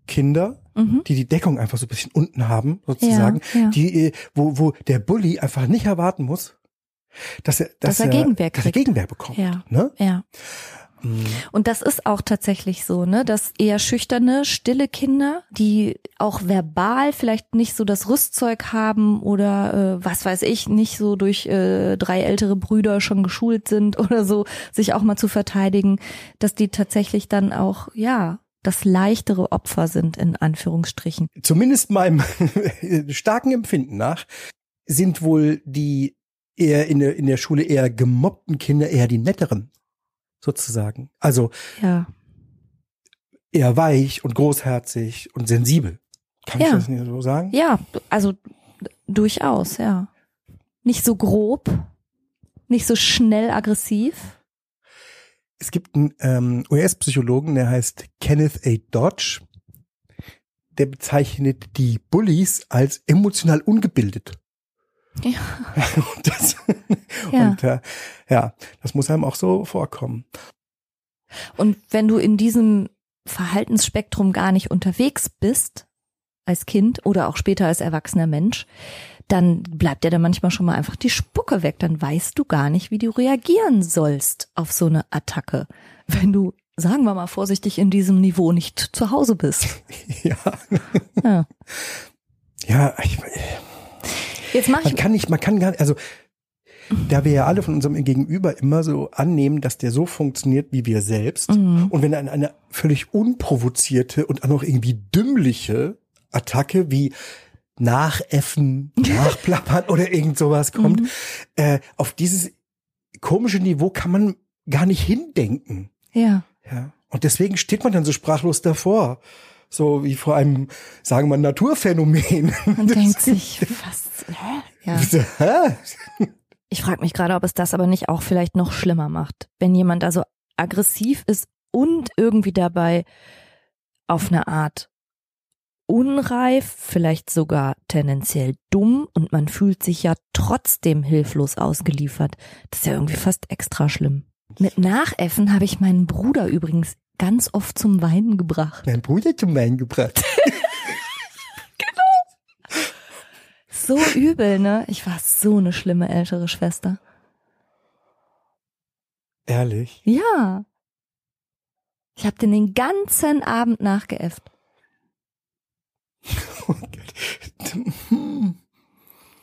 Kinder, Mhm. die die Deckung einfach so ein bisschen unten haben, sozusagen, Ja, ja. die, äh, wo, wo der Bully einfach nicht erwarten muss, dass er, dass, Dass er Gegenwehr dass er kriegt. Gegenwehr bekommt. Ja. Ne? Ja. Mhm. Und das ist auch tatsächlich so, ne, dass eher schüchterne, stille Kinder, die auch verbal vielleicht nicht so das Rüstzeug haben oder äh, was weiß ich, nicht so durch äh, drei ältere Brüder schon geschult sind oder so, sich auch mal zu verteidigen, dass die tatsächlich dann auch, ja, das leichtere Opfer sind, in Anführungsstrichen. zumindest meinem starken Empfinden nach, sind wohl die eher in der, in der Schule eher gemobbten Kinder eher die netteren, sozusagen. Also Ja. eher weich und großherzig und sensibel. Kann ich Ja. das nicht so sagen? Ja, also durchaus, ja. Nicht so grob, nicht so schnell aggressiv. Es gibt einen ähm, US-Psychologen, der heißt Kenneth A. Dodge. Der bezeichnet die Bullies als emotional ungebildet. Ja. und das, Ja. und äh, ja, das muss einem auch so vorkommen. Und wenn du in diesem Verhaltensspektrum gar nicht unterwegs bist, als Kind oder auch später als erwachsener Mensch, dann bleibt dir da manchmal schon mal einfach die Spucke weg. Dann weißt du gar nicht, wie du reagieren sollst auf so eine Attacke. Wenn du, sagen wir mal vorsichtig, in diesem Niveau nicht zu Hause bist. Ja, Ja. ja, ich, Jetzt mache man ich, kann nicht, man kann gar nicht, also da wir ja alle von unserem Gegenüber immer so annehmen, dass der so funktioniert wie wir selbst Mhm. und wenn eine, eine völlig unprovozierte und auch noch irgendwie dümmliche Attacke wie Nachäffen, Nachplappern oder irgend sowas kommt, Mhm. äh, auf dieses komische Niveau kann man gar nicht hindenken. ja. Ja. Und deswegen steht man dann so sprachlos davor. So wie vor einem, sagen wir Naturphänomen. Und denkt sich, was, hä? Ja. Hä? Ich frage mich gerade, ob es das aber nicht auch vielleicht noch schlimmer macht, wenn jemand also aggressiv ist und irgendwie dabei auf eine Art unreif, vielleicht sogar tendenziell dumm und man fühlt sich ja trotzdem hilflos ausgeliefert. Das ist ja irgendwie fast extra schlimm. Mit Nachäffen habe ich meinen Bruder übrigens ganz oft zum Weinen gebracht. Mein Bruder zum Wein gebracht. So übel, ne? Ich war so eine schlimme ältere Schwester. Ehrlich. Ja. Ich habe den den ganzen Abend nachgeäfft. Oh Gott.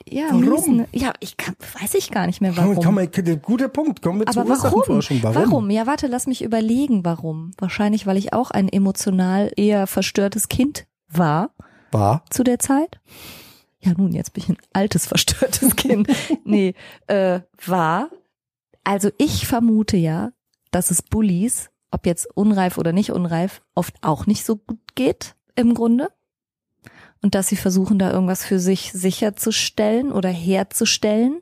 Ja, Warum? miesen- Ja, ich kann, weiß ich gar nicht mehr warum. kann man, guter Punkt. Kommen wir zur Aber warum? Ursachenforschung. Warum? warum? Ja, warte, lass mich überlegen, warum. Wahrscheinlich, weil ich auch ein emotional eher verstörtes Kind war War? zu der Zeit. Ja, nun, jetzt bin ich ein altes, verstörtes Kind. nee, äh, war. Also ich vermute ja, dass es Bullies, ob jetzt unreif oder nicht unreif, oft auch nicht so gut geht im Grunde. Und dass sie versuchen, da irgendwas für sich sicherzustellen oder herzustellen.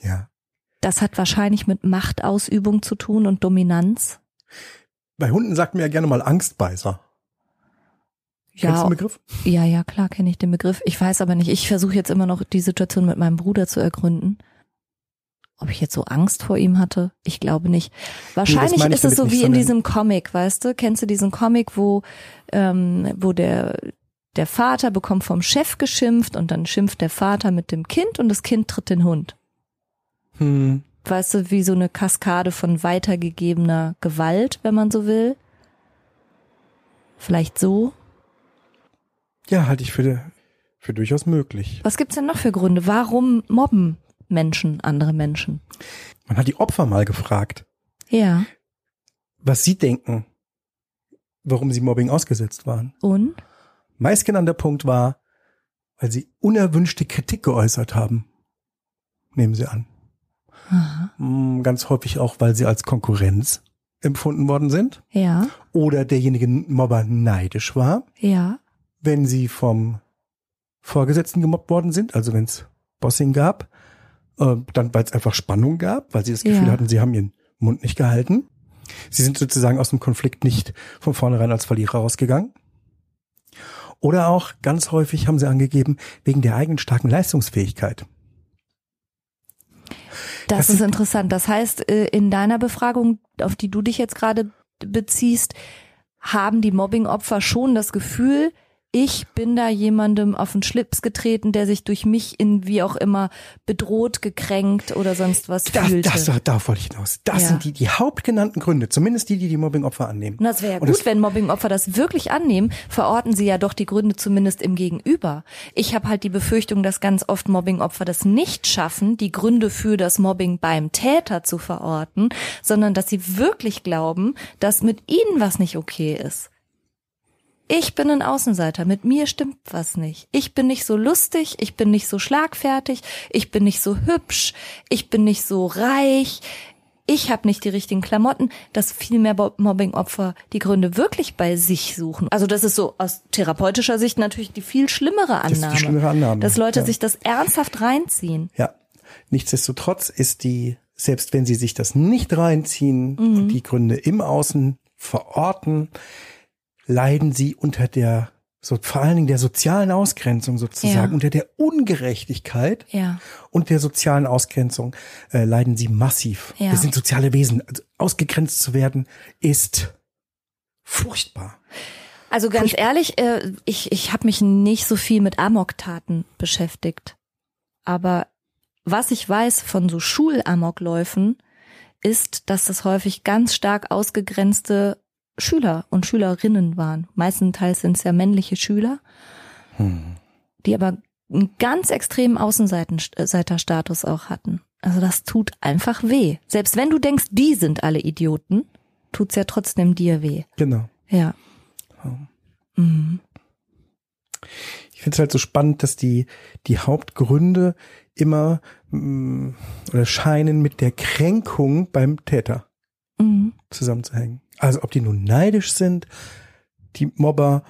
Ja. Das hat wahrscheinlich mit Machtausübung zu tun und Dominanz. Bei Hunden sagt mir ja gerne mal Angstbeißer. Kennst du Ja, den Begriff? ja, ja, klar kenne ich den Begriff. Ich weiß aber nicht. Ich versuche jetzt immer noch die Situation mit meinem Bruder zu ergründen. Ob ich jetzt so Angst vor ihm hatte? Ich glaube nicht. Wahrscheinlich ich ist es so wie in diesem Comic, weißt du? Kennst du diesen Comic, wo, ähm, wo der, der Vater bekommt vom Chef geschimpft und dann schimpft der Vater mit dem Kind und das Kind tritt den Hund. Hm. Weißt du, wie so eine Kaskade von weitergegebener Gewalt, wenn man so will. Vielleicht so. Ja, halte ich für, für durchaus möglich. Was gibt's denn noch für Gründe? Warum mobben? Menschen, andere Menschen. Man hat die Opfer mal gefragt, Ja. was sie denken, warum sie Mobbing ausgesetzt waren. Und? Meistgenannter Punkt war, weil sie unerwünschte Kritik geäußert haben. Nehmen sie an. Aha. Mm, Ganz häufig auch, weil sie als Konkurrenz empfunden worden sind Ja. oder derjenige Mobber neidisch war, Ja. wenn sie vom Vorgesetzten gemobbt worden sind, also wenn es Bossing gab, äh, dann weil es einfach Spannung gab, weil sie das Gefühl Ja. hatten, sie haben ihren Mund nicht gehalten. Sie sind sozusagen aus dem Konflikt nicht von vornherein als Verlierer rausgegangen. Oder auch ganz häufig haben sie angegeben, wegen der eigenen starken Leistungsfähigkeit. Das, Das ist interessant. Das heißt, äh, in deiner Befragung, auf die du dich jetzt gerade beziehst, haben die Mobbingopfer schon das Gefühl, ich bin da jemandem auf den Schlips getreten, der sich durch mich in wie auch immer bedroht, gekränkt oder sonst was Das, fühlte. das, darauf wollte ich hinaus. Das Ja. sind die, die hauptgenannten Gründe, zumindest die, die die Mobbingopfer annehmen. Und das wäre ja Und gut, das- wenn Mobbingopfer das wirklich annehmen, verorten sie ja doch die Gründe zumindest im Gegenüber. Ich habe halt die Befürchtung, dass ganz oft Mobbingopfer das nicht schaffen, die Gründe für das Mobbing beim Täter zu verorten, sondern dass sie wirklich glauben, dass mit ihnen was nicht okay ist. Ich bin ein Außenseiter, mit mir stimmt was nicht. Ich bin nicht so lustig, ich bin nicht so schlagfertig, ich bin nicht so hübsch, ich bin nicht so reich, ich habe nicht die richtigen Klamotten, dass viel mehr Mobbingopfer die Gründe wirklich bei sich suchen. Also das ist so aus therapeutischer Sicht natürlich die viel schlimmere ist die Annahme. schlimmere Annahme, Dass Leute ja. sich das ernsthaft reinziehen. Ja. Nichtsdestotrotz ist die, selbst wenn sie sich das nicht reinziehen Mhm. und die Gründe im Außen verorten, leiden sie unter der, so vor allen Dingen der sozialen Ausgrenzung sozusagen, Ja. unter der Ungerechtigkeit Ja. und der sozialen Ausgrenzung äh, leiden sie massiv. Ja. Wir sind soziale Wesen. Also ausgegrenzt zu werden ist furchtbar. Also ganz ehrlich, äh, ich, ich habe mich nicht so viel mit Amoktaten beschäftigt. Aber was ich weiß von so Schulamokläufen, ist, dass das häufig ganz stark ausgegrenzte Schüler und Schülerinnen waren. Meistenteils sind es ja männliche Schüler, die aber einen ganz extremen Außenseiterstatus auch hatten. Also das tut einfach weh. Selbst wenn du denkst, die sind alle Idioten, tut's ja trotzdem dir weh. Genau. Ja. Mhm. Ich finde es halt so spannend, dass die, die Hauptgründe immer mh, oder scheinen mit der Kränkung beim Täter Mhm. zusammenzuhängen. Also ob die nun neidisch sind, die Mobber,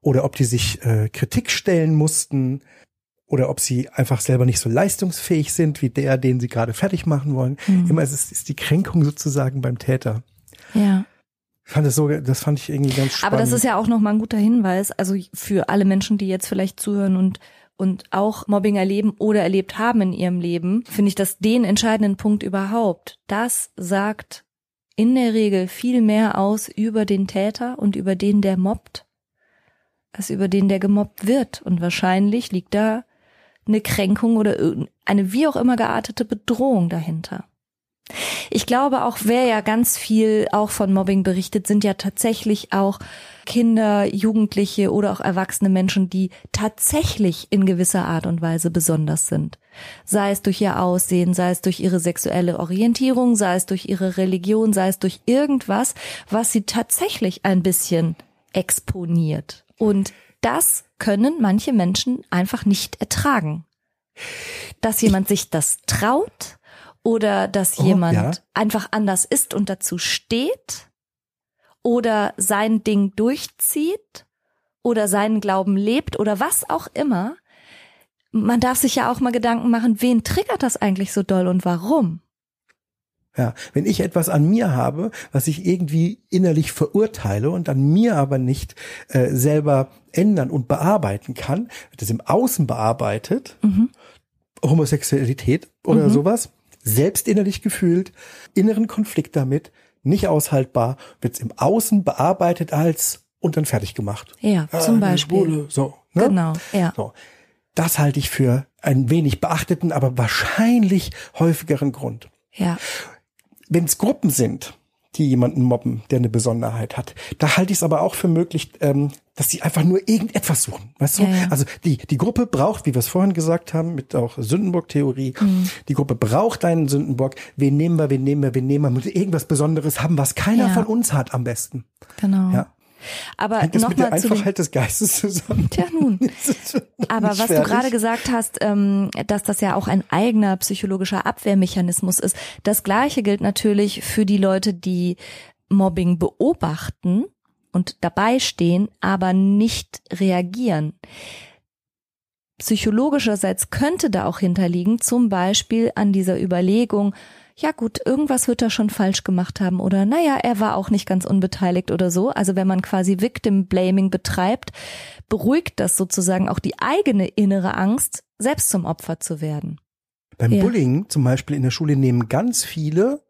oder ob die sich äh, Kritik stellen mussten, oder ob sie einfach selber nicht so leistungsfähig sind wie der, den sie gerade fertig machen wollen. Mhm. Immer ist es ist die Kränkung sozusagen beim Täter. Ja. Ich fand das so, das fand ich irgendwie ganz spannend. Aber das ist ja auch nochmal ein guter Hinweis, also für alle Menschen, die jetzt vielleicht zuhören und und auch Mobbing erleben oder erlebt haben in ihrem Leben, finde ich das den entscheidenden Punkt überhaupt. Das sagt in der Regel viel mehr aus über den Täter und über den, der mobbt, als über den, der gemobbt wird. Und wahrscheinlich liegt da eine Kränkung oder eine wie auch immer geartete Bedrohung dahinter. Ich glaube auch, wer ja ganz viel auch von Mobbing berichtet, sind ja tatsächlich auch Kinder, Jugendliche oder auch erwachsene Menschen, die tatsächlich in gewisser Art und Weise besonders sind. Sei es durch ihr Aussehen, sei es durch ihre sexuelle Orientierung, sei es durch ihre Religion, sei es durch irgendwas, was sie tatsächlich ein bisschen exponiert. Und das können manche Menschen einfach nicht ertragen. Dass jemand sich das traut oder dass Oh, jemand ja. einfach anders ist und dazu steht. Oder sein Ding durchzieht. Oder seinen Glauben lebt. Oder was auch immer. Man darf sich ja auch mal Gedanken machen, wen triggert das eigentlich so doll und warum? Ja, wenn ich etwas an mir habe, was ich irgendwie innerlich verurteile und an mir aber nicht äh, selber ändern und bearbeiten kann, wird das im Außen bearbeitet, Homosexualität oder sowas, selbst innerlich gefühlt, inneren Konflikt damit, nicht aushaltbar, wird es im Außen bearbeitet als und dann fertig gemacht. Ja, Ah, zum Beispiel. Schwule, so. Ne? Genau, ja. So. Das halte ich für einen wenig beachteten, aber wahrscheinlich häufigeren Grund Ja. wenn es Gruppen sind, die jemanden mobben, der eine Besonderheit hat. Da halte ich es aber auch für möglich, ähm, dass sie einfach nur irgendetwas suchen. Weißt du? Ja, ja. Also die, die Gruppe braucht, wie wir es vorhin gesagt haben, mit auch Sündenbock-Theorie, Mhm. die Gruppe braucht einen Sündenbock. Wen nehmen wir, wen nehmen wir, wen nehmen wir? Muss irgendwas Besonderes haben, was keiner Ja. von uns hat am besten. Genau. Ja. Aber Hängt das mit der nochmal zu Einfachheit des Geistes zusammen? Tja, nun. Aber was du gerade gesagt hast, ähm, dass das ja auch ein eigener psychologischer Abwehrmechanismus ist, das Gleiche gilt natürlich für die Leute, die Mobbing beobachten und dabei stehen, aber nicht reagieren. Psychologischerseits könnte da auch hinterliegen, zum Beispiel an dieser Überlegung, ja gut, irgendwas wird er schon falsch gemacht haben oder naja, er war auch nicht ganz unbeteiligt oder so. Also wenn man quasi Victim Blaming betreibt, beruhigt das sozusagen auch die eigene innere Angst, selbst zum Opfer zu werden. Beim Ja. Bullying zum Beispiel in der Schule nehmen ganz viele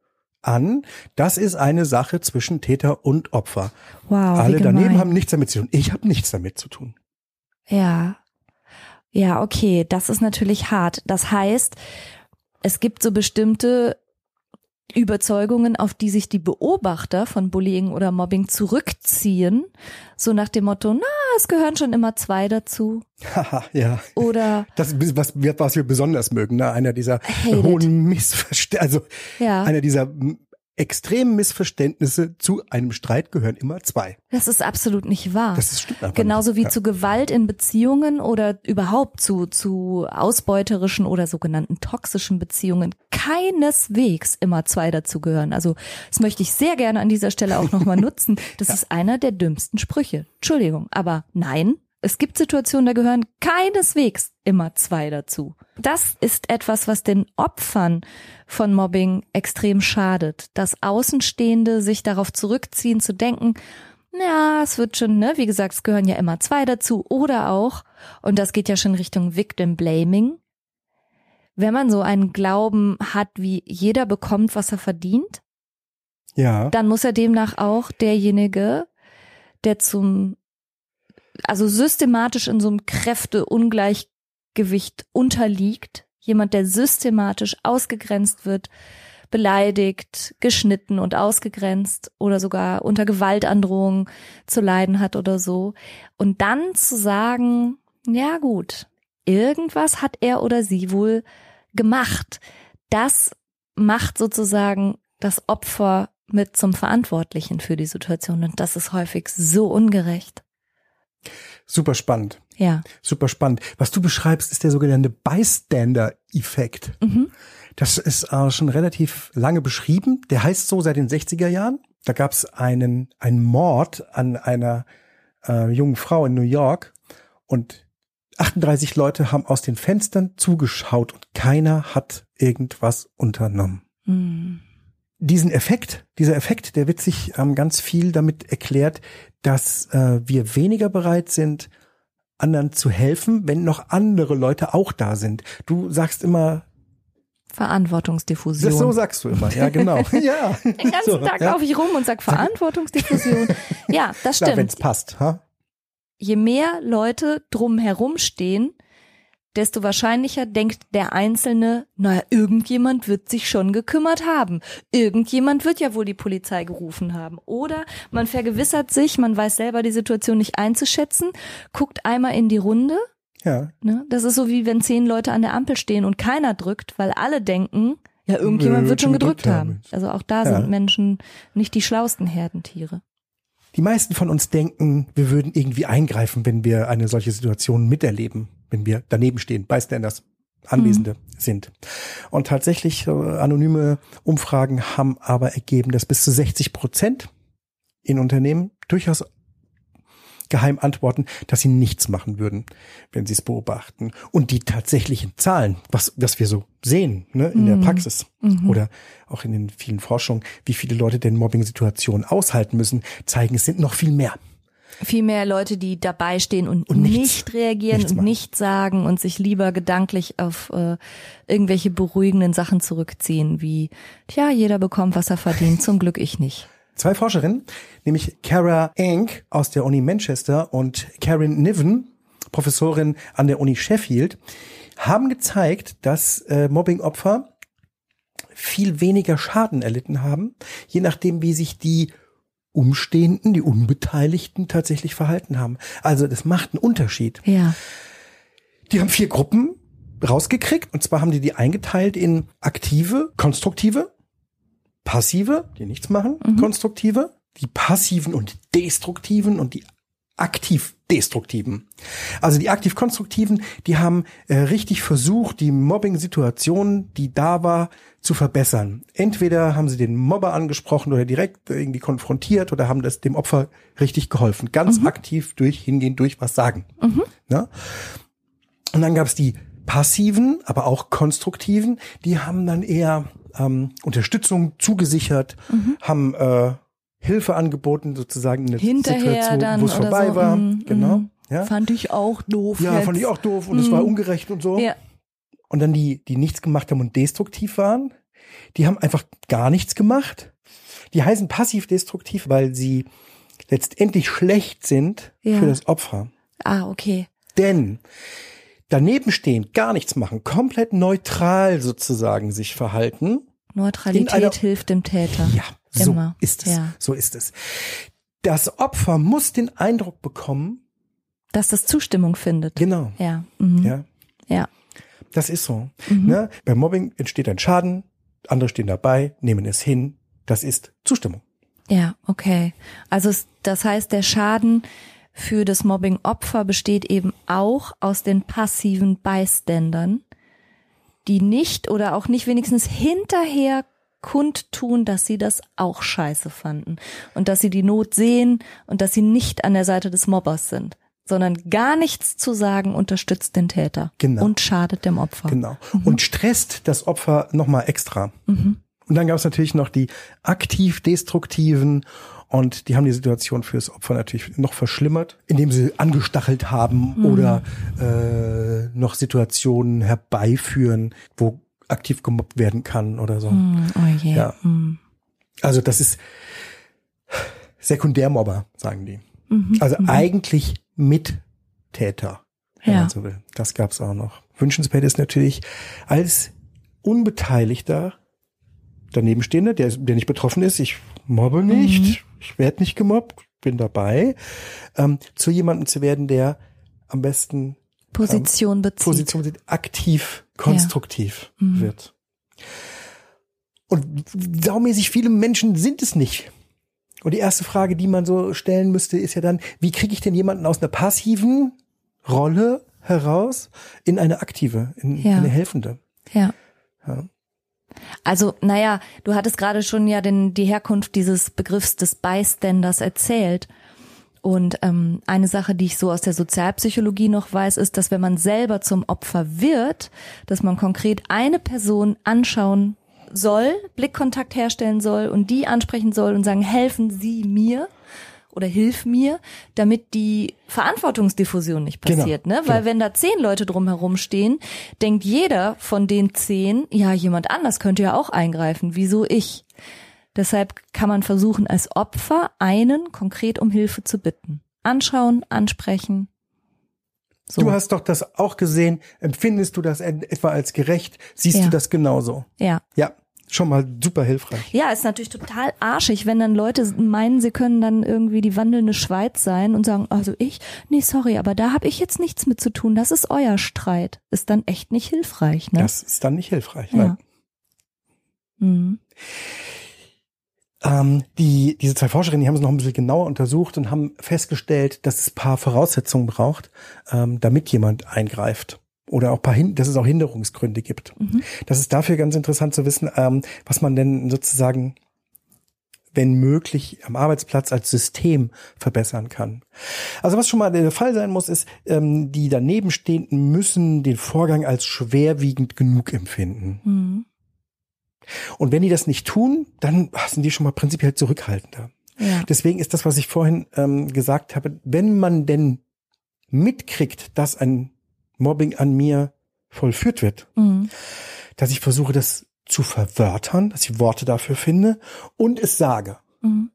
an, das ist eine Sache zwischen Täter und Opfer. Wow. Alle daneben haben nichts damit zu tun. Ich habe nichts damit zu tun. Ja. Ja, okay, das ist natürlich hart. Das heißt, es gibt so bestimmte Überzeugungen, auf die sich die Beobachter von Bullying oder Mobbing zurückziehen, so nach dem Motto, na, es gehören schon immer zwei dazu. Haha, ja. Oder Das ist was, wir- was wir besonders mögen, ne? Einer dieser hohen Missverständnisse, also ja, einer dieser extremen Missverständnisse zu einem Streit gehören immer zwei. das ist absolut nicht wahr. Das ist, stimmt einfach Genauso nicht. wie ja. zu Gewalt in Beziehungen oder überhaupt zu, zu ausbeuterischen oder sogenannten toxischen Beziehungen keineswegs immer zwei dazugehören. Also das möchte ich sehr gerne an dieser Stelle auch nochmal nutzen. Das ist einer der dümmsten Sprüche. Entschuldigung, aber nein, es gibt Situationen, da gehören keineswegs immer zwei dazu. Das ist etwas, was den Opfern von Mobbing extrem schadet, dass Außenstehende sich darauf zurückziehen zu denken, ja, es wird schon, ne, wie gesagt, es gehören ja immer zwei dazu oder auch, und das geht ja schon Richtung Victim Blaming, wenn man so einen Glauben hat, wie jeder bekommt, was er verdient, Ja. dann muss er demnach auch derjenige, der zum, also systematisch in so einem Kräfteungleichgewicht unterliegt, jemand, der systematisch ausgegrenzt wird, beleidigt, geschnitten und ausgegrenzt oder sogar unter Gewaltandrohung zu leiden hat oder so. Und dann zu sagen, ja gut, irgendwas hat er oder sie wohl gemacht. Das macht sozusagen das Opfer mit zum Verantwortlichen für die Situation. Und das ist häufig so ungerecht. Super spannend. Ja. Super spannend. Was du beschreibst, ist der sogenannte Bystander-Effekt. Mhm. Das ist äh, schon relativ lange beschrieben. Der heißt so seit den 60er Jahren. Da gab es einen, einen Mord an einer äh, jungen Frau in New York und 38 Leute haben aus den Fenstern zugeschaut und keiner hat irgendwas unternommen. Mhm. Diesen Effekt, dieser Effekt, der wird sich ähm, ganz viel damit erklärt, dass äh, wir weniger bereit sind, anderen zu helfen, wenn noch andere Leute auch da sind. Du sagst immer, Verantwortungsdiffusion. das so sagst du immer, ja genau. ja. Den ganzen So, Tag ja. laufe ich rum und sag Verantwortungsdiffusion. ja, das Klar, wenn stimmt. es passt. Ha? Je mehr Leute drumherum stehen, desto wahrscheinlicher denkt der Einzelne, naja, irgendjemand wird sich schon gekümmert haben. Irgendjemand wird ja wohl die Polizei gerufen haben. Oder man vergewissert sich, man weiß selber die Situation nicht einzuschätzen, guckt einmal in die Runde. Ja. Ne? Das ist so wie wenn zehn Leute an der Ampel stehen und keiner drückt, weil alle denken, ja, irgendjemand Nö, wird schon gedrückt haben. Also auch da Ja. sind Menschen nicht die schlausten Herdentiere. Die meisten von uns denken, wir würden irgendwie eingreifen, wenn wir eine solche Situation miterleben, wenn wir daneben stehen, Bystanders, Anwesende sind. Und tatsächlich, äh, anonyme Umfragen haben aber ergeben, dass bis zu 60 Prozent in Unternehmen durchaus geheim antworten, dass sie nichts machen würden, wenn sie es beobachten. Und die tatsächlichen Zahlen, was, was wir so sehen ne, in der Mhm. Praxis Mhm. oder auch in den vielen Forschungen, wie viele Leute denn Mobbing-Situationen aushalten müssen, zeigen, es sind noch viel mehr. Viel mehr Leute, die dabei stehen und, Und nichts- nicht reagieren nichts und nichts sagen und sich lieber gedanklich auf äh, irgendwelche beruhigenden Sachen zurückziehen, wie, tja, jeder bekommt, was er verdient, zum Glück ich nicht. Zwei Forscherinnen, nämlich Kara Enck aus der Uni Manchester und Karen Niven, Professorin an der Uni Sheffield, haben gezeigt, dass äh, Mobbingopfer viel weniger Schaden erlitten haben, je nachdem, wie sich die Umstehenden, die Unbeteiligten tatsächlich verhalten haben. Also das macht einen Unterschied. Ja. Die haben vier Gruppen rausgekriegt und zwar haben die die eingeteilt in aktive, konstruktive, passive, die nichts machen, Mhm. konstruktive, die passiven und destruktiven und die aktiv destruktiven. Also die aktiv konstruktiven, die haben äh, richtig versucht, die Mobbing-Situation, die da war, zu verbessern. Entweder haben sie den Mobber angesprochen oder direkt irgendwie konfrontiert oder haben das dem Opfer richtig geholfen. Ganz aktiv durch hingehen, durch was sagen. Ja? Und dann gab es die passiven, aber auch konstruktiven, die haben dann eher ähm, Unterstützung zugesichert, haben äh, Hilfe angeboten, sozusagen in Hinterher Situation, wo es vorbei so, war. mm, genau. mm. Ja, Fand ich auch doof. ja jetzt. fand ich auch doof und es war ungerecht und so. Ja. Und dann die, die nichts gemacht haben und destruktiv waren, die haben einfach gar nichts gemacht. Die heißen passiv-destruktiv, weil sie letztendlich schlecht sind Ja. für das Opfer. Ah, okay. Denn daneben stehen, gar nichts machen, komplett neutral sozusagen sich verhalten. Neutralität In einer- hilft dem Täter. Ja, so Immer. ist es. Ja. So ist es. Das Opfer muss den Eindruck bekommen, Dass das Zustimmung findet. genau, Ja. Mhm. ja, Ja. das ist so. Ne? Beim Mobbing entsteht ein Schaden, andere stehen dabei, nehmen es hin. Das ist Zustimmung. Ja, okay. Also das heißt, der Schaden für das Mobbing-Opfer besteht eben auch aus den passiven Beiständern, die nicht oder auch nicht wenigstens hinterher kundtun, dass sie das auch scheiße fanden und dass sie die Not sehen und dass sie nicht an der Seite des Mobbers sind, sondern gar nichts zu sagen unterstützt den Täter Genau. und schadet dem Opfer. Genau. Und stresst das Opfer nochmal extra. Und dann gab es natürlich noch die aktiv-destruktiven und die haben die Situation fürs Opfer natürlich noch verschlimmert, indem sie angestachelt haben oder äh, noch Situationen herbeiführen, wo aktiv gemobbt werden kann oder so. Hm, Oh je. Ja. Hm. Also das ist Sekundärmobber, sagen die. Mhm. Also eigentlich Mittäter, wenn Ja. man so will. Das gab's auch noch. Wünschenswert ist natürlich als Unbeteiligter Danebenstehende, der, der nicht betroffen ist, ich mobbe nicht, Mhm. Ich werde nicht gemobbt, bin dabei, ähm, zu jemandem zu werden, der am besten Position bezieht. Position sieht, aktiv, konstruktiv Mhm. wird. Und saumäßig viele Menschen sind es nicht. Und die erste Frage, die man so stellen müsste, ist ja dann, wie kriege ich denn jemanden aus einer passiven Rolle heraus in eine aktive, in Ja. eine helfende? Ja. Ja. Also, naja, du hattest gerade schon ja den, die Herkunft dieses Begriffs des Bystanders erzählt. Und ähm, eine Sache, die ich so aus der Sozialpsychologie noch weiß, ist, dass wenn man selber zum Opfer wird, dass man konkret eine Person anschauen soll, Blickkontakt herstellen soll und die ansprechen soll und sagen, helfen Sie mir oder hilf mir, damit die Verantwortungsdiffusion nicht Genau, passiert, ne? Weil genau. wenn da zehn Leute drumherum stehen, denkt jeder von den zehn, ja, jemand anders könnte ja auch eingreifen. Wieso ich? Deshalb kann man versuchen, als Opfer einen konkret um Hilfe zu bitten. Anschauen, ansprechen. So. Du hast doch das auch gesehen. Empfindest du das etwa als gerecht? Siehst Ja. du das genauso? ja. Ja, schon mal super hilfreich. Ja, ist natürlich total arschig, wenn dann Leute meinen, sie können dann irgendwie die wandelnde Schweiz sein und sagen, also ich, nee, sorry, aber da habe ich jetzt nichts mit zu tun, das ist euer Streit. Ist dann echt nicht hilfreich, ne? Das ist dann nicht hilfreich. Ja. Mhm. Ähm, die, diese zwei Forscherinnen, die haben es noch ein bisschen genauer untersucht und haben festgestellt, dass es ein paar Voraussetzungen braucht, ähm, damit jemand eingreift. Oder auch paar Hin dass es auch Hinderungsgründe gibt. Das ist dafür ganz interessant zu wissen, ähm, was man denn sozusagen, wenn möglich, am Arbeitsplatz als System verbessern kann. Also was schon mal der Fall sein muss, ist, ähm, die danebenstehenden müssen den Vorgang als schwerwiegend genug empfinden. Mhm. Und wenn die das nicht tun, dann sind die schon mal prinzipiell zurückhaltender. Ja. Deswegen ist das, was ich vorhin ähm, gesagt habe, wenn man denn mitkriegt, dass ein Mobbing an mir vollführt wird, Mhm. dass ich versuche, das zu verwörtern, dass ich Worte dafür finde und es sage. Mhm.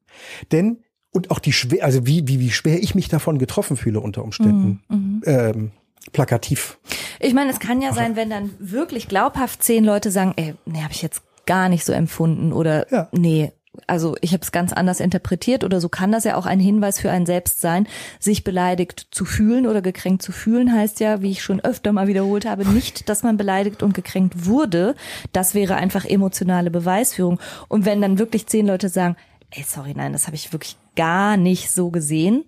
Denn, und auch die schwer, also wie, wie, wie schwer ich mich davon getroffen fühle unter Umständen, Mhm. ähm, plakativ. Ich meine, es kann ja sein, wenn dann wirklich glaubhaft zehn Leute sagen, ey, nee, habe ich jetzt gar nicht so empfunden oder Ja. nee, also ich habe es ganz anders interpretiert oder so kann das ja auch ein Hinweis für einen selbst sein, sich beleidigt zu fühlen oder gekränkt zu fühlen heißt ja, wie ich schon öfter mal wiederholt habe, nicht, dass man beleidigt und gekränkt wurde. Das wäre einfach emotionale Beweisführung. Und wenn dann wirklich zehn Leute sagen, ey, sorry, nein, das habe ich wirklich gar nicht so gesehen,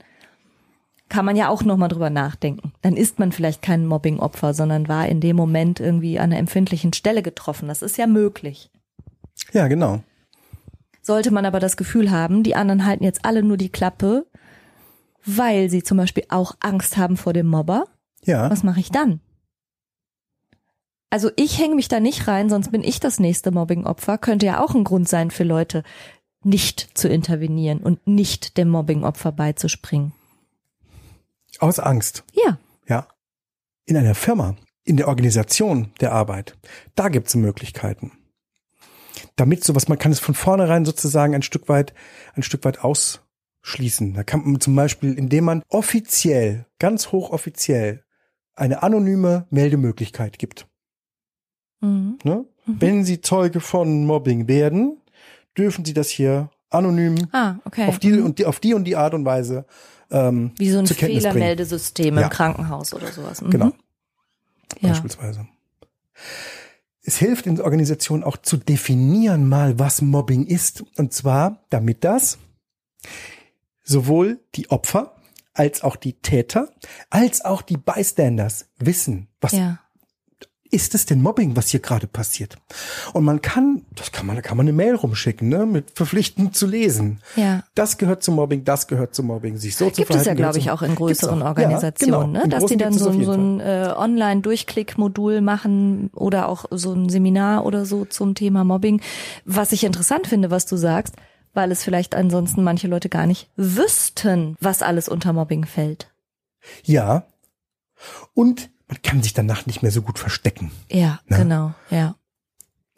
kann man ja auch nochmal drüber nachdenken. Dann ist man vielleicht kein Mobbing-Opfer, sondern war in dem Moment irgendwie an einer empfindlichen Stelle getroffen. Das ist ja möglich. Ja, genau. Sollte man aber das Gefühl haben, die anderen halten jetzt alle nur die Klappe, weil sie zum Beispiel auch Angst haben vor dem Mobber, Ja. was mache ich dann? Also ich hänge mich da nicht rein, sonst bin ich das nächste Mobbing-Opfer. Könnte ja auch ein Grund sein für Leute, nicht zu intervenieren und nicht dem Mobbing-Opfer beizuspringen. Aus Angst. Ja, Ja. In einer Firma, in der Organisation der Arbeit, da gibt es Möglichkeiten. Damit sowas, man kann es von vornherein sozusagen ein Stück weit, ein Stück weit ausschließen. Da kann man zum Beispiel, indem man offiziell, ganz hochoffiziell, eine anonyme Meldemöglichkeit gibt. mhm. Ne? Wenn Sie Zeuge von Mobbing werden, dürfen Sie das hier anonym Ah, okay. auf die und die, auf die und die Art und Weise ähm, Wie so ein. Fehlermeldesystem Ja. im Krankenhaus oder sowas. Mhm. Genau. Ja. beispielsweise. Es hilft in Organisationen auch zu definieren mal, was Mobbing ist. Und zwar, damit das sowohl die Opfer als auch die Täter, als auch die Bystanders wissen, was ja. Ist es denn Mobbing, was hier gerade passiert? Und man kann, das kann man, da kann man eine Mail rumschicken, ne, mit verpflichtend zu lesen. Ja. Das gehört zum Mobbing, das gehört zum Mobbing, sich so zu Gibt es ja, verhalten. glaube ich, auch in größeren auch. Ja, Organisationen, genau. ne? Dass die dann gibt so, so ein äh, Online-Durchklick-Modul machen oder auch so ein Seminar oder so zum Thema Mobbing. Was ich interessant finde, was du sagst, weil es vielleicht ansonsten manche Leute gar nicht wüssten, was alles unter Mobbing fällt. Ja. Und man kann sich danach nicht mehr so gut verstecken Ja, Na? genau, ja.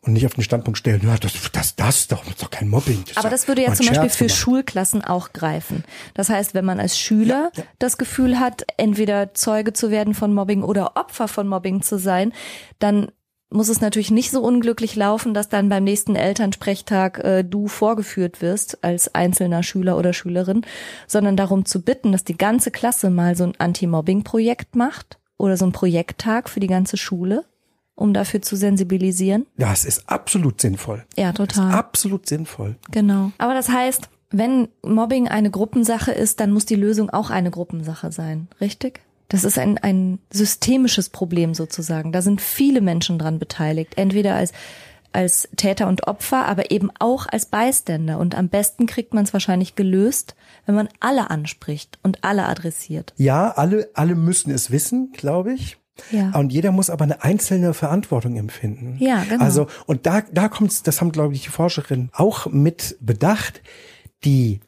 und nicht auf den Standpunkt stellen, ja, das, das, das, doch, das ist doch kein Mobbing. ist Aber das würde ja zum Beispiel Scherz für gemacht. Schulklassen auch greifen. Das heißt, wenn man als Schüler Ja, ja. das Gefühl hat, entweder Zeuge zu werden von Mobbing oder Opfer von Mobbing zu sein, dann muss es natürlich nicht so unglücklich laufen, dass dann beim nächsten Elternsprechtag äh, du vorgeführt wirst als einzelner Schüler oder Schülerin, sondern darum zu bitten, dass die ganze Klasse mal so ein Anti-Mobbing-Projekt macht oder so ein Projekttag für die ganze Schule, um dafür zu sensibilisieren. Das ist absolut sinnvoll. Ja, total. Absolut sinnvoll. Genau. Aber das heißt, wenn Mobbing eine Gruppensache ist, dann muss die Lösung auch eine Gruppensache sein, richtig? Das ist ein, ein systemisches Problem sozusagen. Da sind viele Menschen dran beteiligt. Entweder als, als Täter und Opfer, aber eben auch als Beiständer. Und am besten kriegt man es wahrscheinlich gelöst, wenn man alle anspricht und alle adressiert. Ja, alle, alle müssen es wissen, glaube ich. Ja. Und jeder muss aber eine einzelne Verantwortung empfinden. Ja, genau. Also, und da, da kommt's, das haben, glaube ich, die Forscherinnen auch mit bedacht, die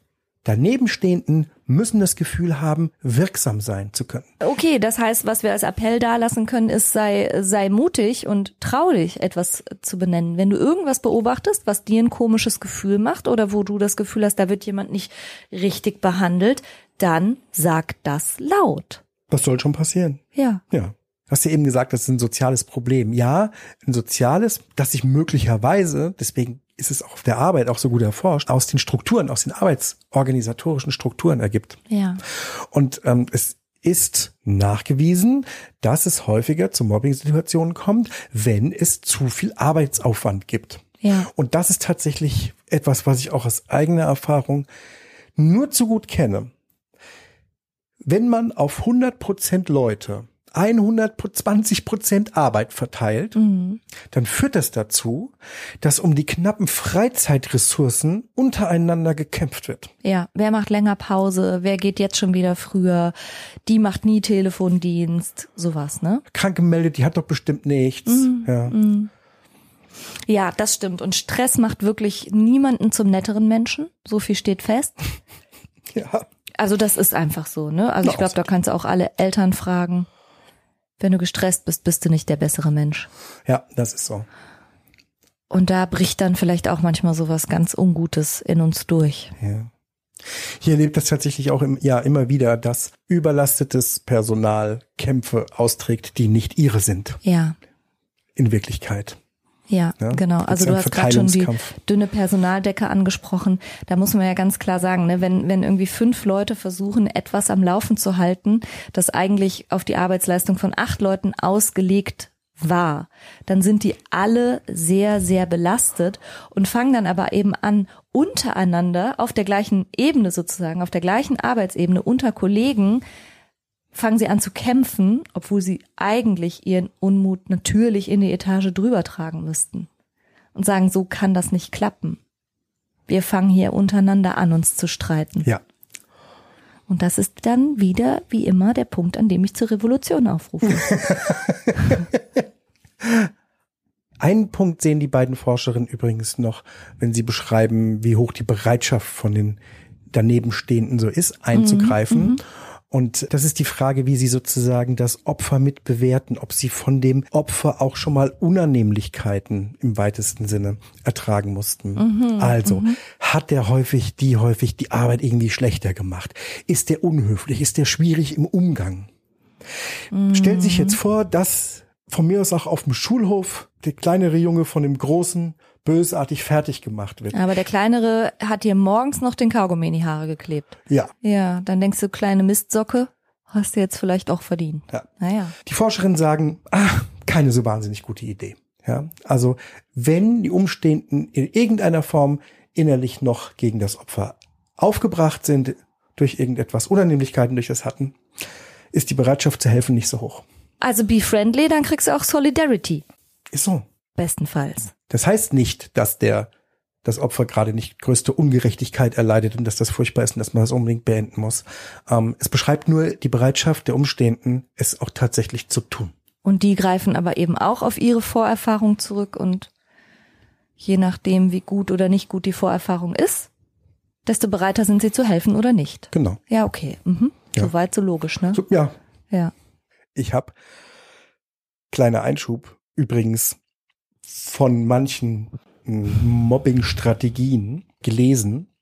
danebenstehenden müssen das Gefühl haben, wirksam sein zu können. Okay, das heißt, was wir als Appell dalassen können, ist, sei, sei mutig und trau dich, etwas zu benennen. Wenn du irgendwas beobachtest, was dir ein komisches Gefühl macht oder wo du das Gefühl hast, da wird jemand nicht richtig behandelt, dann sag das laut. Was soll schon passieren? Ja. Ja. Du hast ja eben gesagt, das ist ein soziales Problem. Ja, ein soziales, das sich möglicherweise, deswegen ist es auch auf der Arbeit auch so gut erforscht, aus den Strukturen, aus den arbeitsorganisatorischen Strukturen ergibt. Ja. Und ähm, es ist nachgewiesen, dass es häufiger zu Mobbing-Situationen kommt, wenn es zu viel Arbeitsaufwand gibt. Ja. Und das ist tatsächlich etwas, was ich auch aus eigener Erfahrung nur zu gut kenne. Wenn man auf 100 Prozent Leute 120 Prozent Arbeit verteilt, Mhm. dann führt das dazu, dass um die knappen Freizeitressourcen untereinander gekämpft wird. Ja. Wer macht länger Pause? Wer geht jetzt schon wieder früher? Die macht nie Telefondienst. Sowas, ne? Krank gemeldet, die hat doch bestimmt nichts. Ja. Ja, das stimmt. Und Stress macht wirklich niemanden zum netteren Menschen. So viel steht fest. ja. Also das ist einfach so, ne? Also ich glaube, da kannst du auch alle Eltern fragen. Wenn du gestresst bist, bist du nicht der bessere Mensch. Ja, das ist so. Und da bricht dann vielleicht auch manchmal sowas ganz Ungutes in uns durch. Ja. Hier erlebt das tatsächlich auch im, ja, immer wieder, dass überlastetes Personal Kämpfe austrägt, die nicht ihre sind Ja, in Wirklichkeit. Ja, Ja, genau. Also du hast gerade schon die dünne Personaldecke angesprochen. Da muss man ja ganz klar sagen, ne, wenn, wenn irgendwie fünf Leute versuchen, etwas am Laufen zu halten, das eigentlich auf die Arbeitsleistung von acht Leuten ausgelegt war, dann sind die alle sehr, sehr belastet und fangen dann aber eben an, untereinander auf der gleichen Ebene sozusagen, auf der gleichen Arbeitsebene unter Kollegen, fangen sie an zu kämpfen, obwohl sie eigentlich ihren Unmut natürlich in die Etage drüber tragen müssten. Und sagen, so kann das nicht klappen. Wir fangen hier untereinander an, uns zu streiten. Ja. Und das ist dann wieder, wie immer, der Punkt, an dem ich zur Revolution aufrufe. Einen Punkt sehen die beiden Forscherinnen übrigens noch, wenn sie beschreiben, wie hoch die Bereitschaft von den Danebenstehenden so ist, einzugreifen. Und das ist die Frage, wie sie sozusagen das Opfer mit bewerten, ob sie von dem Opfer auch schon mal Unannehmlichkeiten im weitesten Sinne ertragen mussten. also, hat der häufig, die häufig die Arbeit irgendwie schlechter gemacht? Ist der unhöflich? Ist der schwierig im Umgang? Stellt sich jetzt vor, dass von mir aus auch auf dem Schulhof der kleinere Junge von dem Großen bösartig fertig gemacht wird. Aber der Kleinere hat dir morgens noch den Kaugummi in die Haare geklebt. Ja. Ja, dann denkst du, kleine Mistsocke, hast du jetzt vielleicht auch verdient. Ja. Naja. Die Forscherinnen sagen, ah, keine so wahnsinnig gute Idee. Ja, also wenn die Umstehenden in irgendeiner Form innerlich noch gegen das Opfer aufgebracht sind durch irgendetwas Unannehmlichkeiten durch das hatten, ist die Bereitschaft zu helfen nicht so hoch. Also be friendly, dann kriegst du auch Solidarity. Ist so. Bestenfalls. Das heißt nicht, dass der das Opfer gerade nicht größte Ungerechtigkeit erleidet und dass das furchtbar ist und dass man das unbedingt beenden muss. Ähm, es beschreibt nur die Bereitschaft der Umstehenden, es auch tatsächlich zu tun. Und die greifen aber eben auch auf ihre Vorerfahrung zurück und je nachdem, wie gut oder nicht gut die Vorerfahrung ist, desto bereiter sind sie zu helfen oder nicht. Genau. Ja, okay. Mhm. Ja. Soweit so logisch, ne? So, ja, Ja. Ich habe kleiner Einschub übrigens von manchen mm, Mobbing-Strategien gelesen,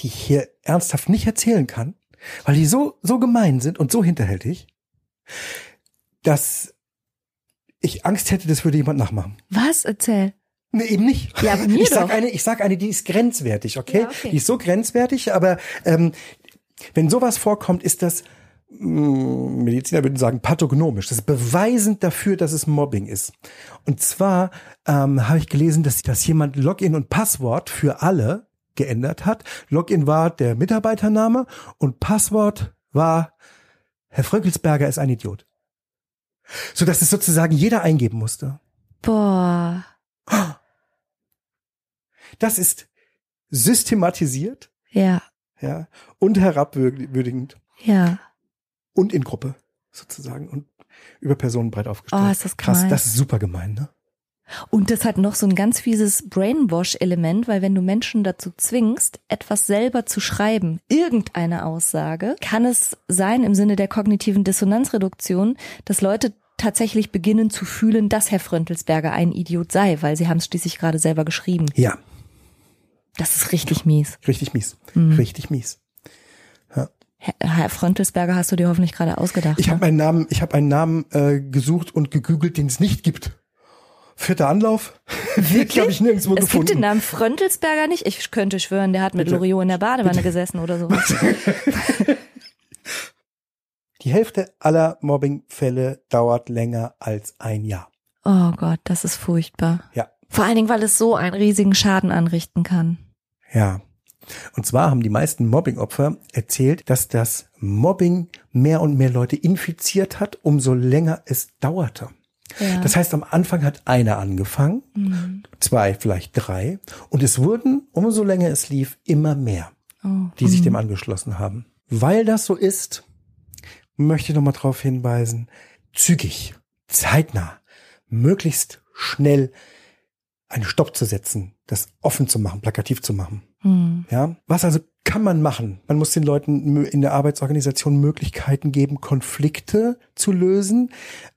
die ich hier ernsthaft nicht erzählen kann, weil die so so gemein sind und so hinterhältig, dass ich Angst hätte, das würde jemand nachmachen. Was? Erzähl. Nee, eben nicht. Ja, mir ich sag doch. eine, ich sag eine, die ist grenzwertig, okay? Ja, okay. Die ist so grenzwertig, aber ähm, wenn sowas vorkommt, ist das Mediziner würden sagen pathognomisch. Das ist beweisend dafür, dass es Mobbing ist. Und zwar ähm, habe ich gelesen, dass, dass jemand Login und Passwort für alle geändert hat. Login war der Mitarbeitername und Passwort war Herr Fröckelsberger ist ein Idiot. So dass es sozusagen jeder eingeben musste. Boah. Das ist systematisiert, Ja. ja, und herabwürdigend Ja. Und in Gruppe sozusagen und über Personen breit aufgestellt. Oh, ist das Krass, gemein. das ist super gemein, ne? Und das hat noch so ein ganz fieses Brainwash-Element, weil wenn du Menschen dazu zwingst, etwas selber zu schreiben, irgendeine Aussage, kann es sein im Sinne der kognitiven Dissonanzreduktion, dass Leute tatsächlich beginnen zu fühlen, dass Herr Fröntelsberger ein Idiot sei, weil sie haben es schließlich gerade selber geschrieben. Ja, Das ist richtig mies. richtig mies, Mhm. richtig mies. Herr- Fröntelsberger hast du dir hoffentlich gerade ausgedacht. Ich ne? habe einen Namen, ich habe einen Namen äh, gesucht und gegoogelt, den es nicht gibt. Vierter Anlauf. Wirklich? habe ich nirgendwo es gefunden. gibt den Namen Fröntelsberger nicht. Ich könnte schwören, der hat mit Bitte. Loriot in der Badewanne gesessen oder sowas. Die Hälfte aller Mobbingfälle dauert länger als ein Jahr. Oh Gott, das ist furchtbar. Ja. Vor allen Dingen, weil es so einen riesigen Schaden anrichten kann. Ja. Und zwar haben die meisten Mobbingopfer erzählt, dass das Mobbing mehr und mehr Leute infiziert hat, umso länger es dauerte. Ja. Das heißt, am Anfang hat einer angefangen, Mhm. zwei, vielleicht drei, und es wurden, umso länger es lief, immer mehr, Oh. die sich dem angeschlossen haben. Weil das so ist, möchte ich nochmal darauf hinweisen, zügig, zeitnah, möglichst schnell einen Stopp zu setzen, das offen zu machen, plakativ zu machen. Hm. Ja, was also kann man machen? Man muss den Leuten in der Arbeitsorganisation Möglichkeiten geben, Konflikte zu lösen,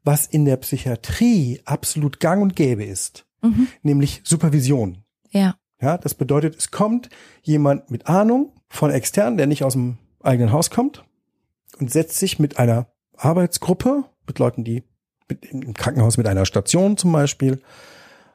was in der Psychiatrie absolut gang und gäbe ist, Mhm. nämlich Supervision. Ja. Ja, das bedeutet, es kommt jemand mit Ahnung von extern, der nicht aus dem eigenen Haus kommt und setzt sich mit einer Arbeitsgruppe, mit Leuten, die mit, im Krankenhaus mit einer Station zum Beispiel,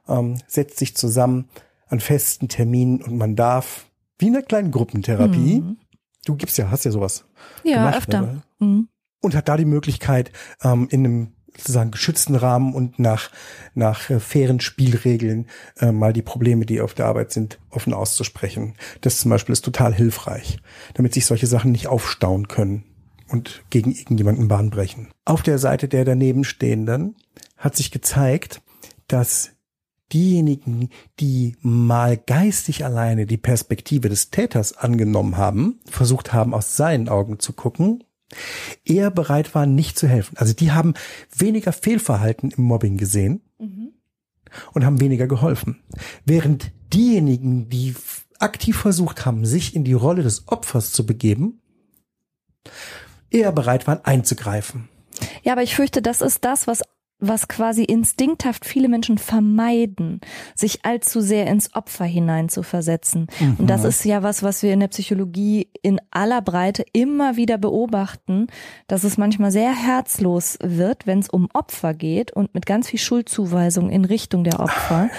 ähm, setzt sich zusammen an festen Terminen und man darf, wie in einer kleinen Gruppentherapie, Mhm. du gibst ja, hast ja sowas. Ja, gemacht, öfter. aber- Mhm. Und hat da die Möglichkeit, ähm, in einem sozusagen geschützten Rahmen und nach, nach äh, fairen Spielregeln äh, mal die Probleme, die auf der Arbeit sind, offen auszusprechen. Das zum Beispiel ist total hilfreich, damit sich solche Sachen nicht aufstauen können und gegen irgendjemanden Bahn brechen. Auf der Seite der danebenstehenden hat sich gezeigt, dass diejenigen, die mal geistig alleine die Perspektive des Täters angenommen haben, versucht haben, aus seinen Augen zu gucken, eher bereit waren, nicht zu helfen. Also die haben weniger Fehlverhalten im Mobbing gesehen und haben weniger geholfen. Während diejenigen, die aktiv versucht haben, sich in die Rolle des Opfers zu begeben, eher bereit waren, einzugreifen. Ja, aber ich fürchte, das ist das, was was quasi instinkthaft viele Menschen vermeiden, sich allzu sehr ins Opfer hinein zu versetzen. Und das ist ja was, was wir in der Psychologie in aller Breite immer wieder beobachten, dass es manchmal sehr herzlos wird, wenn es um Opfer geht und mit ganz viel Schuldzuweisung in Richtung der Opfer,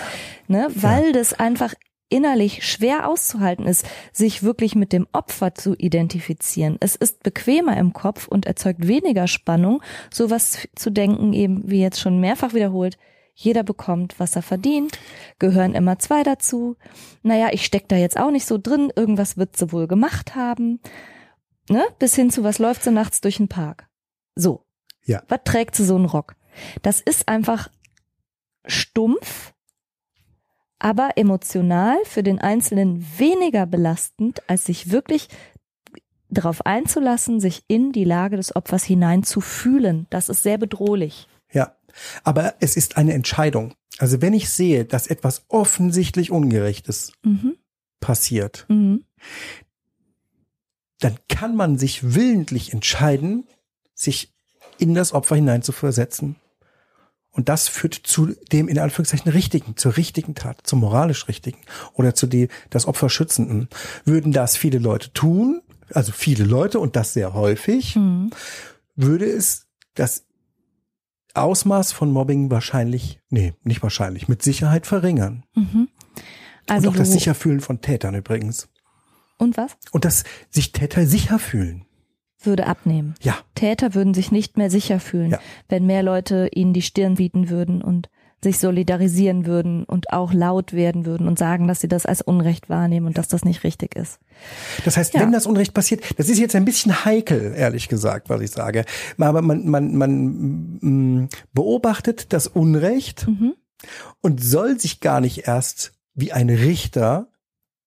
ne, weil das einfach innerlich schwer auszuhalten ist, sich wirklich mit dem Opfer zu identifizieren. Es ist bequemer im Kopf und erzeugt weniger Spannung, sowas zu denken, eben wie jetzt schon mehrfach wiederholt, jeder bekommt, was er verdient, gehören immer zwei dazu. Naja, ich steck da jetzt auch nicht so drin, irgendwas wird sie wohl gemacht haben. Ne? Bis hin zu, was läuft so nachts durch den Park? So. Ja. Was trägt sie so einen Rock? Das ist einfach stumpf, aber emotional für den Einzelnen weniger belastend, als sich wirklich darauf einzulassen, sich in die Lage des Opfers hinein zu fühlen. Das ist sehr bedrohlich. Ja, aber es ist eine Entscheidung. Also wenn ich sehe, dass etwas offensichtlich Ungerechtes Mhm. passiert, Mhm. dann kann man sich willentlich entscheiden, sich in das Opfer hineinzuversetzen. Und das führt zu dem in Anführungszeichen richtigen, zur richtigen Tat, zum moralisch richtigen oder zu dem das Opfer schützenden. Würden das viele Leute tun, also viele Leute und das sehr häufig, Mhm. würde es das Ausmaß von Mobbing wahrscheinlich, nee, nicht wahrscheinlich, mit Sicherheit verringern. Mhm. Also und auch das wo- Sicherfühlen von Tätern übrigens. und was? Und dass sich Täter sicher fühlen. Würde abnehmen. Ja, Täter würden sich nicht mehr sicher fühlen, Ja. wenn mehr Leute ihnen die Stirn bieten würden und sich solidarisieren würden und auch laut werden würden und sagen, dass sie das als Unrecht wahrnehmen und dass das nicht richtig ist. Das heißt, Ja. wenn das Unrecht passiert, das ist jetzt ein bisschen heikel, ehrlich gesagt, was ich sage. Aber man, man, man mm, beobachtet das Unrecht Mhm. und soll sich gar nicht erst wie ein Richter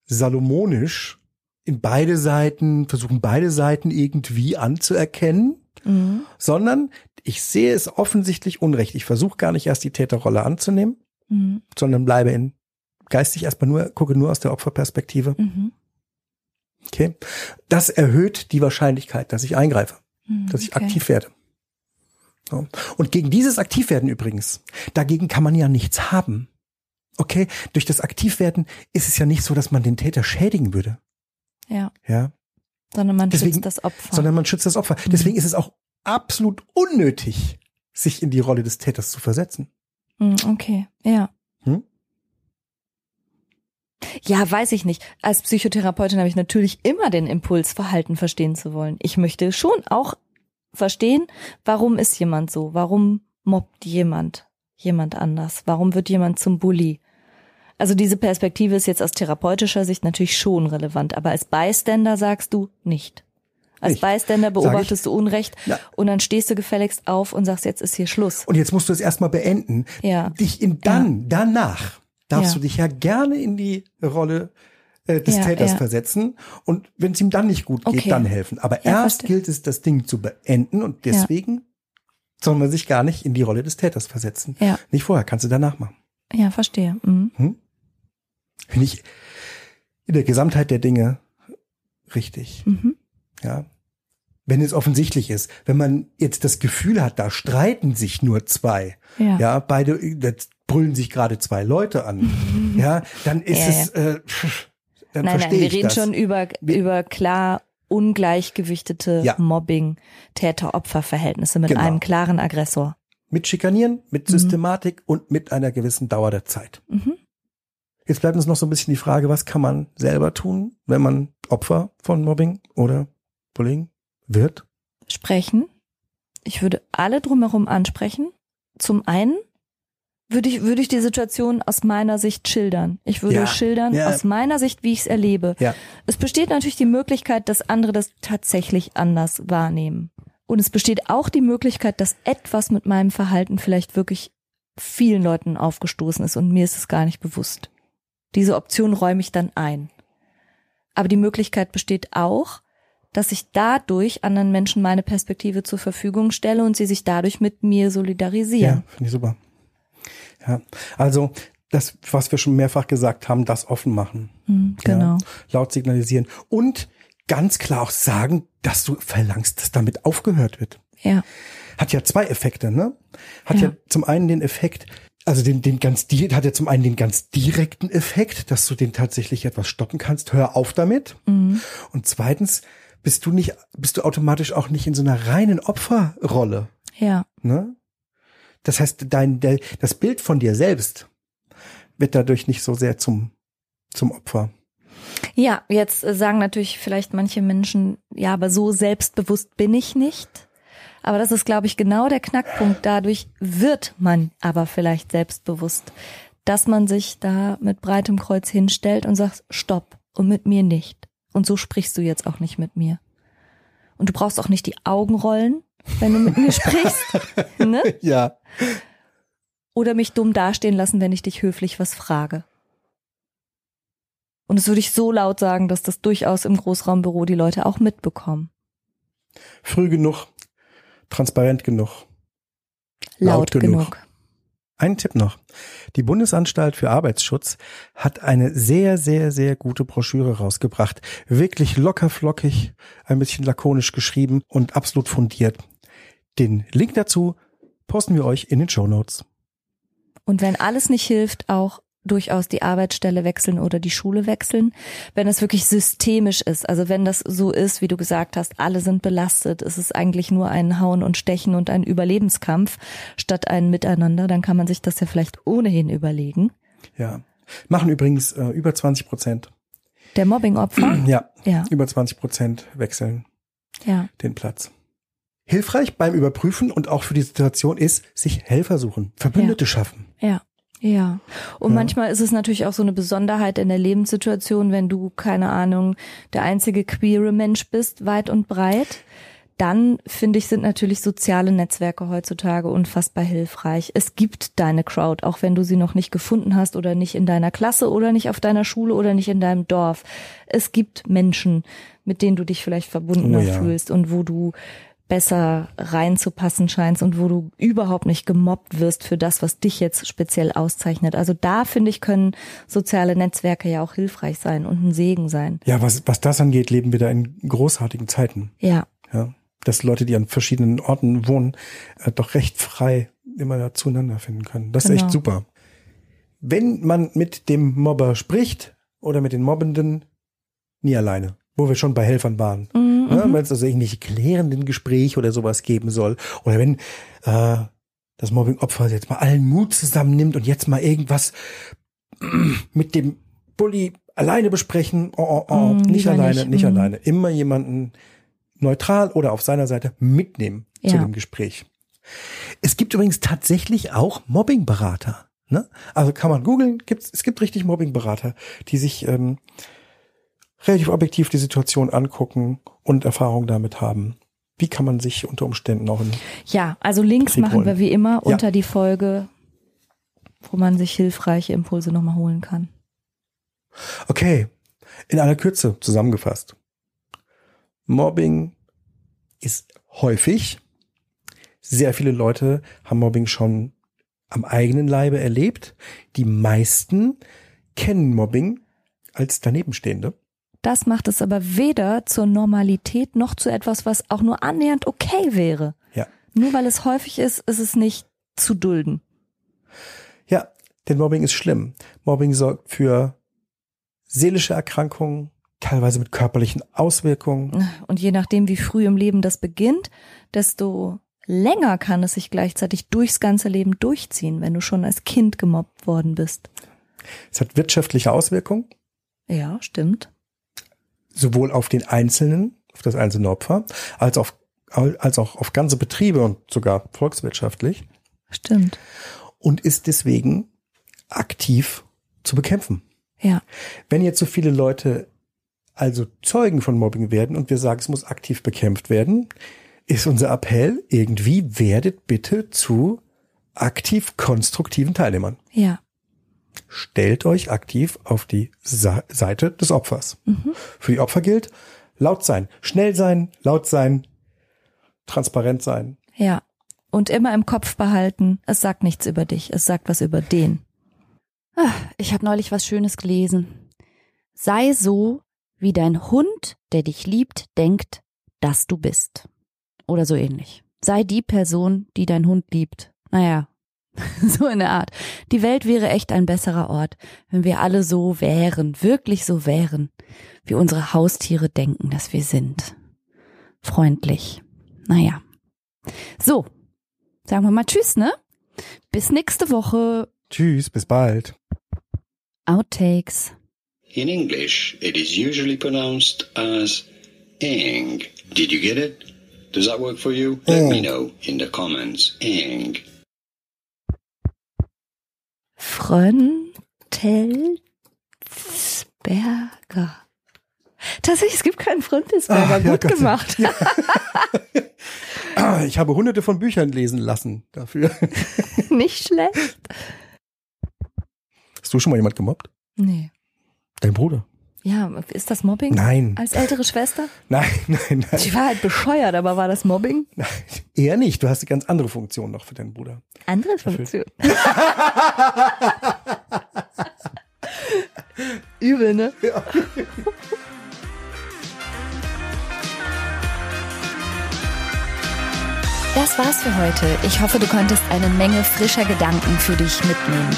salomonisch in beide Seiten, versuchen beide Seiten irgendwie anzuerkennen, Mhm. sondern ich sehe es offensichtlich Unrecht. Ich versuche gar nicht erst die Täterrolle anzunehmen, Mhm. sondern bleibe in geistig erstmal nur, gucke nur aus der Opferperspektive. Mhm. Okay. Das erhöht die Wahrscheinlichkeit, dass ich eingreife, Mhm. dass ich Okay. aktiv werde. So. Und gegen dieses Aktivwerden übrigens, dagegen kann man ja nichts haben. Okay, durch das Aktivwerden ist es ja nicht so, dass man den Täter schädigen würde, Ja, ja, sondern man Deswegen- schützt das Opfer. sondern man schützt das Opfer. Mhm. Deswegen ist es auch absolut unnötig, sich in die Rolle des Täters zu versetzen. Mhm, Okay, ja. Hm? Ja, weiß ich nicht. Als Psychotherapeutin habe ich natürlich immer den Impuls, Verhalten verstehen zu wollen. Ich möchte schon auch verstehen, warum ist jemand so? Warum mobbt jemand jemand anders? Warum wird jemand zum Bully? Also diese Perspektive ist jetzt aus therapeutischer Sicht natürlich schon relevant, aber als Bystander sagst du nicht. Als Nicht. Ich- beobachtest du Unrecht Ja. und dann stehst du gefälligst auf und sagst, jetzt ist hier Schluss. Und jetzt musst du es erstmal beenden. Ja. Dich in dann, danach darfst Ja. du dich ja gerne in die Rolle äh, des Ja, Täters ja. versetzen und wenn es ihm dann nicht gut geht, Okay. dann helfen. Aber Ja, erst verstehe. gilt es, das Ding zu beenden und deswegen soll man sich gar nicht in die Rolle des Täters versetzen. Ja. Nicht vorher, kannst du danach machen. Ja, verstehe. Mhm. Finde ich in der Gesamtheit der Dinge richtig. Mhm. Ja. Wenn es offensichtlich ist, wenn man jetzt das Gefühl hat, da streiten sich nur zwei, Ja. ja, beide, da brüllen sich gerade zwei Leute an, ja, dann ist Ja, es, äh, dann Nein, nein, verstehe wir ich reden das. schon über, Wir- über klar ungleichgewichtete Ja. Mobbing, Täter-Opfer-Verhältnisse mit Genau. einem klaren Aggressor. Mit Schikanieren, mit Mhm. Systematik und mit einer gewissen Dauer der Zeit. Mhm. Jetzt bleibt uns noch so ein bisschen die Frage, was kann man selber tun, wenn man Opfer von Mobbing oder Bullying wird? Sprechen. Ich würde alle drumherum ansprechen. Zum einen würde ich, würde ich die Situation aus meiner Sicht schildern. Ich würde Ja, schildern ja. aus meiner Sicht, wie ich es erlebe. Ja. Es besteht natürlich die Möglichkeit, dass andere das tatsächlich anders wahrnehmen. Und es besteht auch die Möglichkeit, dass etwas mit meinem Verhalten vielleicht wirklich vielen Leuten aufgestoßen ist und mir ist es gar nicht bewusst. Diese Option räume ich dann ein. Aber die Möglichkeit besteht auch, dass ich dadurch anderen Menschen meine Perspektive zur Verfügung stelle und sie sich dadurch mit mir solidarisieren. Ja, finde ich super. Ja, also das, was wir schon mehrfach gesagt haben, das offen machen. Hm, genau. Ja, laut signalisieren und ganz klar auch sagen, dass du verlangst, dass damit aufgehört wird. Ja. Hat ja zwei Effekte, ne? Hat ja, Ja. zum einen den Effekt, also den, den ganz, hat ja zum einen den ganz direkten Effekt, dass du den tatsächlich etwas stoppen kannst. Hör auf damit. Mhm. Und zweitens bist du nicht, bist du automatisch auch nicht in so einer reinen Opferrolle. Ja. Ne? Das heißt, dein, der, das Bild von dir selbst wird dadurch nicht so sehr zum, zum Opfer. Ja, jetzt sagen natürlich vielleicht manche Menschen, ja, aber so selbstbewusst bin ich nicht. Aber das ist, glaube ich, genau der Knackpunkt. Dadurch wird man aber vielleicht selbstbewusst, dass man sich da mit breitem Kreuz hinstellt und sagt, stopp, und mit mir nicht. Und so sprichst du jetzt auch nicht mit mir. Und du brauchst auch nicht die Augen rollen, wenn du mit mir sprichst. Ne? Ja. Oder mich dumm dastehen lassen, wenn ich dich höflich was frage. Und das würde ich so laut sagen, dass das durchaus im Großraumbüro die Leute auch mitbekommen. Früh genug, transparent genug. Laut, Laut genug. genug. Ein Tipp noch. Die Bundesanstalt für Arbeitsschutz hat eine sehr, sehr, sehr gute Broschüre rausgebracht. Wirklich locker flockig, ein bisschen lakonisch geschrieben und absolut fundiert. Den Link dazu posten wir euch in den Show Notes. Und wenn alles nicht hilft, auch durchaus die Arbeitsstelle wechseln oder die Schule wechseln, wenn es wirklich systemisch ist. Also wenn das so ist, wie du gesagt hast, alle sind belastet, es ist eigentlich nur ein Hauen und Stechen und ein Überlebenskampf statt ein Miteinander, dann kann man sich das ja vielleicht ohnehin überlegen. Ja. Machen übrigens äh, über 20 Prozent. Der Mobbingopfer? Ja, ja, über 20 Prozent wechseln ja. den Platz. Hilfreich beim Überprüfen und auch für die Situation ist, sich Helfer suchen, Verbündete schaffen. Ja. Ja. Und Ja. manchmal ist es natürlich auch so eine Besonderheit in der Lebenssituation, wenn du, keine Ahnung, der einzige queere Mensch bist, weit und breit. Dann, finde ich, sind natürlich soziale Netzwerke heutzutage unfassbar hilfreich. Es gibt deine Crowd, auch wenn du sie noch nicht gefunden hast oder nicht in deiner Klasse oder nicht auf deiner Schule oder nicht in deinem Dorf. Es gibt Menschen, mit denen du dich vielleicht verbundener Oh ja. fühlst und wo du besser reinzupassen scheinst und wo du überhaupt nicht gemobbt wirst für das, was dich jetzt speziell auszeichnet. Also da finde ich, können soziale Netzwerke ja auch hilfreich sein und ein Segen sein. Ja, was, was das angeht, leben wir da in großartigen Zeiten. Ja, Ja, dass Leute, die an verschiedenen Orten wohnen, äh, doch recht frei immer da zueinander finden können. Das ist Genau. echt super. Wenn man mit dem Mobber spricht oder mit den Mobbenden, nie alleine. Wo wir schon bei Helfern waren. Mhm, Ja, mhm. Wenn es also irgendwelche klärenden Gespräche oder sowas geben soll. Oder wenn äh, das Mobbing-Opfer jetzt mal allen Mut zusammennimmt und jetzt mal irgendwas mit dem Bully alleine besprechen. Oh, oh, oh. Mm, nicht alleine, nicht. nicht, Mm. alleine. Immer jemanden neutral oder auf seiner Seite mitnehmen zu Ja. dem Gespräch. Es gibt übrigens tatsächlich auch Mobbingberater. Ne? Also kann man googeln, gibt's, es gibt richtig Mobbingberater, die sich ähm, relativ objektiv die Situation angucken und Erfahrung damit haben. Wie kann man sich unter Umständen auch in ja, also Links Krieg machen holen. wir wie immer Ja. unter die Folge, wo man sich hilfreiche Impulse nochmal holen kann. Okay, in aller Kürze zusammengefasst. Mobbing ist häufig. Sehr viele Leute haben Mobbing schon am eigenen Leibe erlebt. Die meisten kennen Mobbing als Danebenstehende. Das macht es aber weder zur Normalität noch zu etwas, was auch nur annähernd okay wäre. Ja. Nur weil es häufig ist, ist es nicht zu dulden. Ja, denn Mobbing ist schlimm. Mobbing sorgt für seelische Erkrankungen, teilweise mit körperlichen Auswirkungen. Und je nachdem, wie früh im Leben das beginnt, desto länger kann es sich gleichzeitig durchs ganze Leben durchziehen, wenn du schon als Kind gemobbt worden bist. Es hat wirtschaftliche Auswirkungen, Ja, stimmt. Sowohl auf den Einzelnen, auf das einzelne Opfer, als, auf, als auch auf ganze Betriebe und sogar volkswirtschaftlich Stimmt. und ist deswegen aktiv zu bekämpfen. Ja. Wenn jetzt so viele Leute also Zeugen von Mobbing werden und wir sagen, es muss aktiv bekämpft werden, ist unser Appell irgendwie, werdet bitte zu aktiv konstruktiven Teilnehmern. Ja. Stellt euch aktiv auf die Seite des Opfers. Für die Opfer gilt, laut sein, schnell sein, laut sein, transparent sein. Ja. Und immer im Kopf behalten, es sagt nichts über dich, es sagt was über den. Ah, Ich habe neulich was Schönes gelesen. Sei so, wie dein Hund, der dich liebt, denkt, dass du bist. Oder so ähnlich. Sei die Person, die dein Hund liebt. Naja, so in der Art. Die Welt wäre echt ein besserer Ort, wenn wir alle so wären, wirklich so wären, wie unsere Haustiere denken, dass wir sind. Freundlich. Naja. So, sagen wir mal Tschüss, ne? Bis nächste Woche. Tschüss, bis bald. Outtakes. In English, it is usually pronounced as ing. Did you get it? Does that work for you? Let me know in the comments. Ing. Frontelsberger. Tatsächlich, es gibt keinen Frontelsberger. Ah, ja, Gut sei gemacht. Ah, Ich habe hunderte von Büchern lesen lassen dafür. Nicht schlecht. Hast du schon mal jemand gemobbt? Nee. Dein Bruder? Ja, ist das Mobbing? Nein. Als ältere Schwester? Nein, nein, nein. Sie war halt bescheuert, aber war das Mobbing? nein. Eher nicht. Du hast eine ganz andere Funktion noch für deinen Bruder. Andere Funktion. Übel, ne? Das war's für heute. Ich hoffe, du konntest eine Menge frischer Gedanken für dich mitnehmen.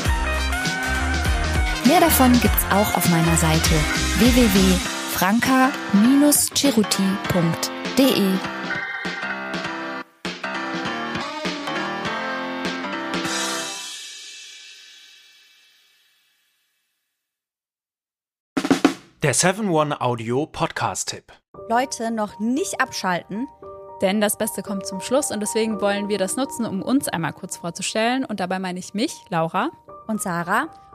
Mehr davon gibt's auch auf meiner Seite www.franca-ceruti.de. Der 7-One Audio Podcast-Tipp. Leute, noch nicht abschalten. Denn das Beste kommt zum Schluss und deswegen wollen wir das nutzen, um uns einmal kurz vorzustellen. Und dabei meine ich mich, Laura, Und Sarah,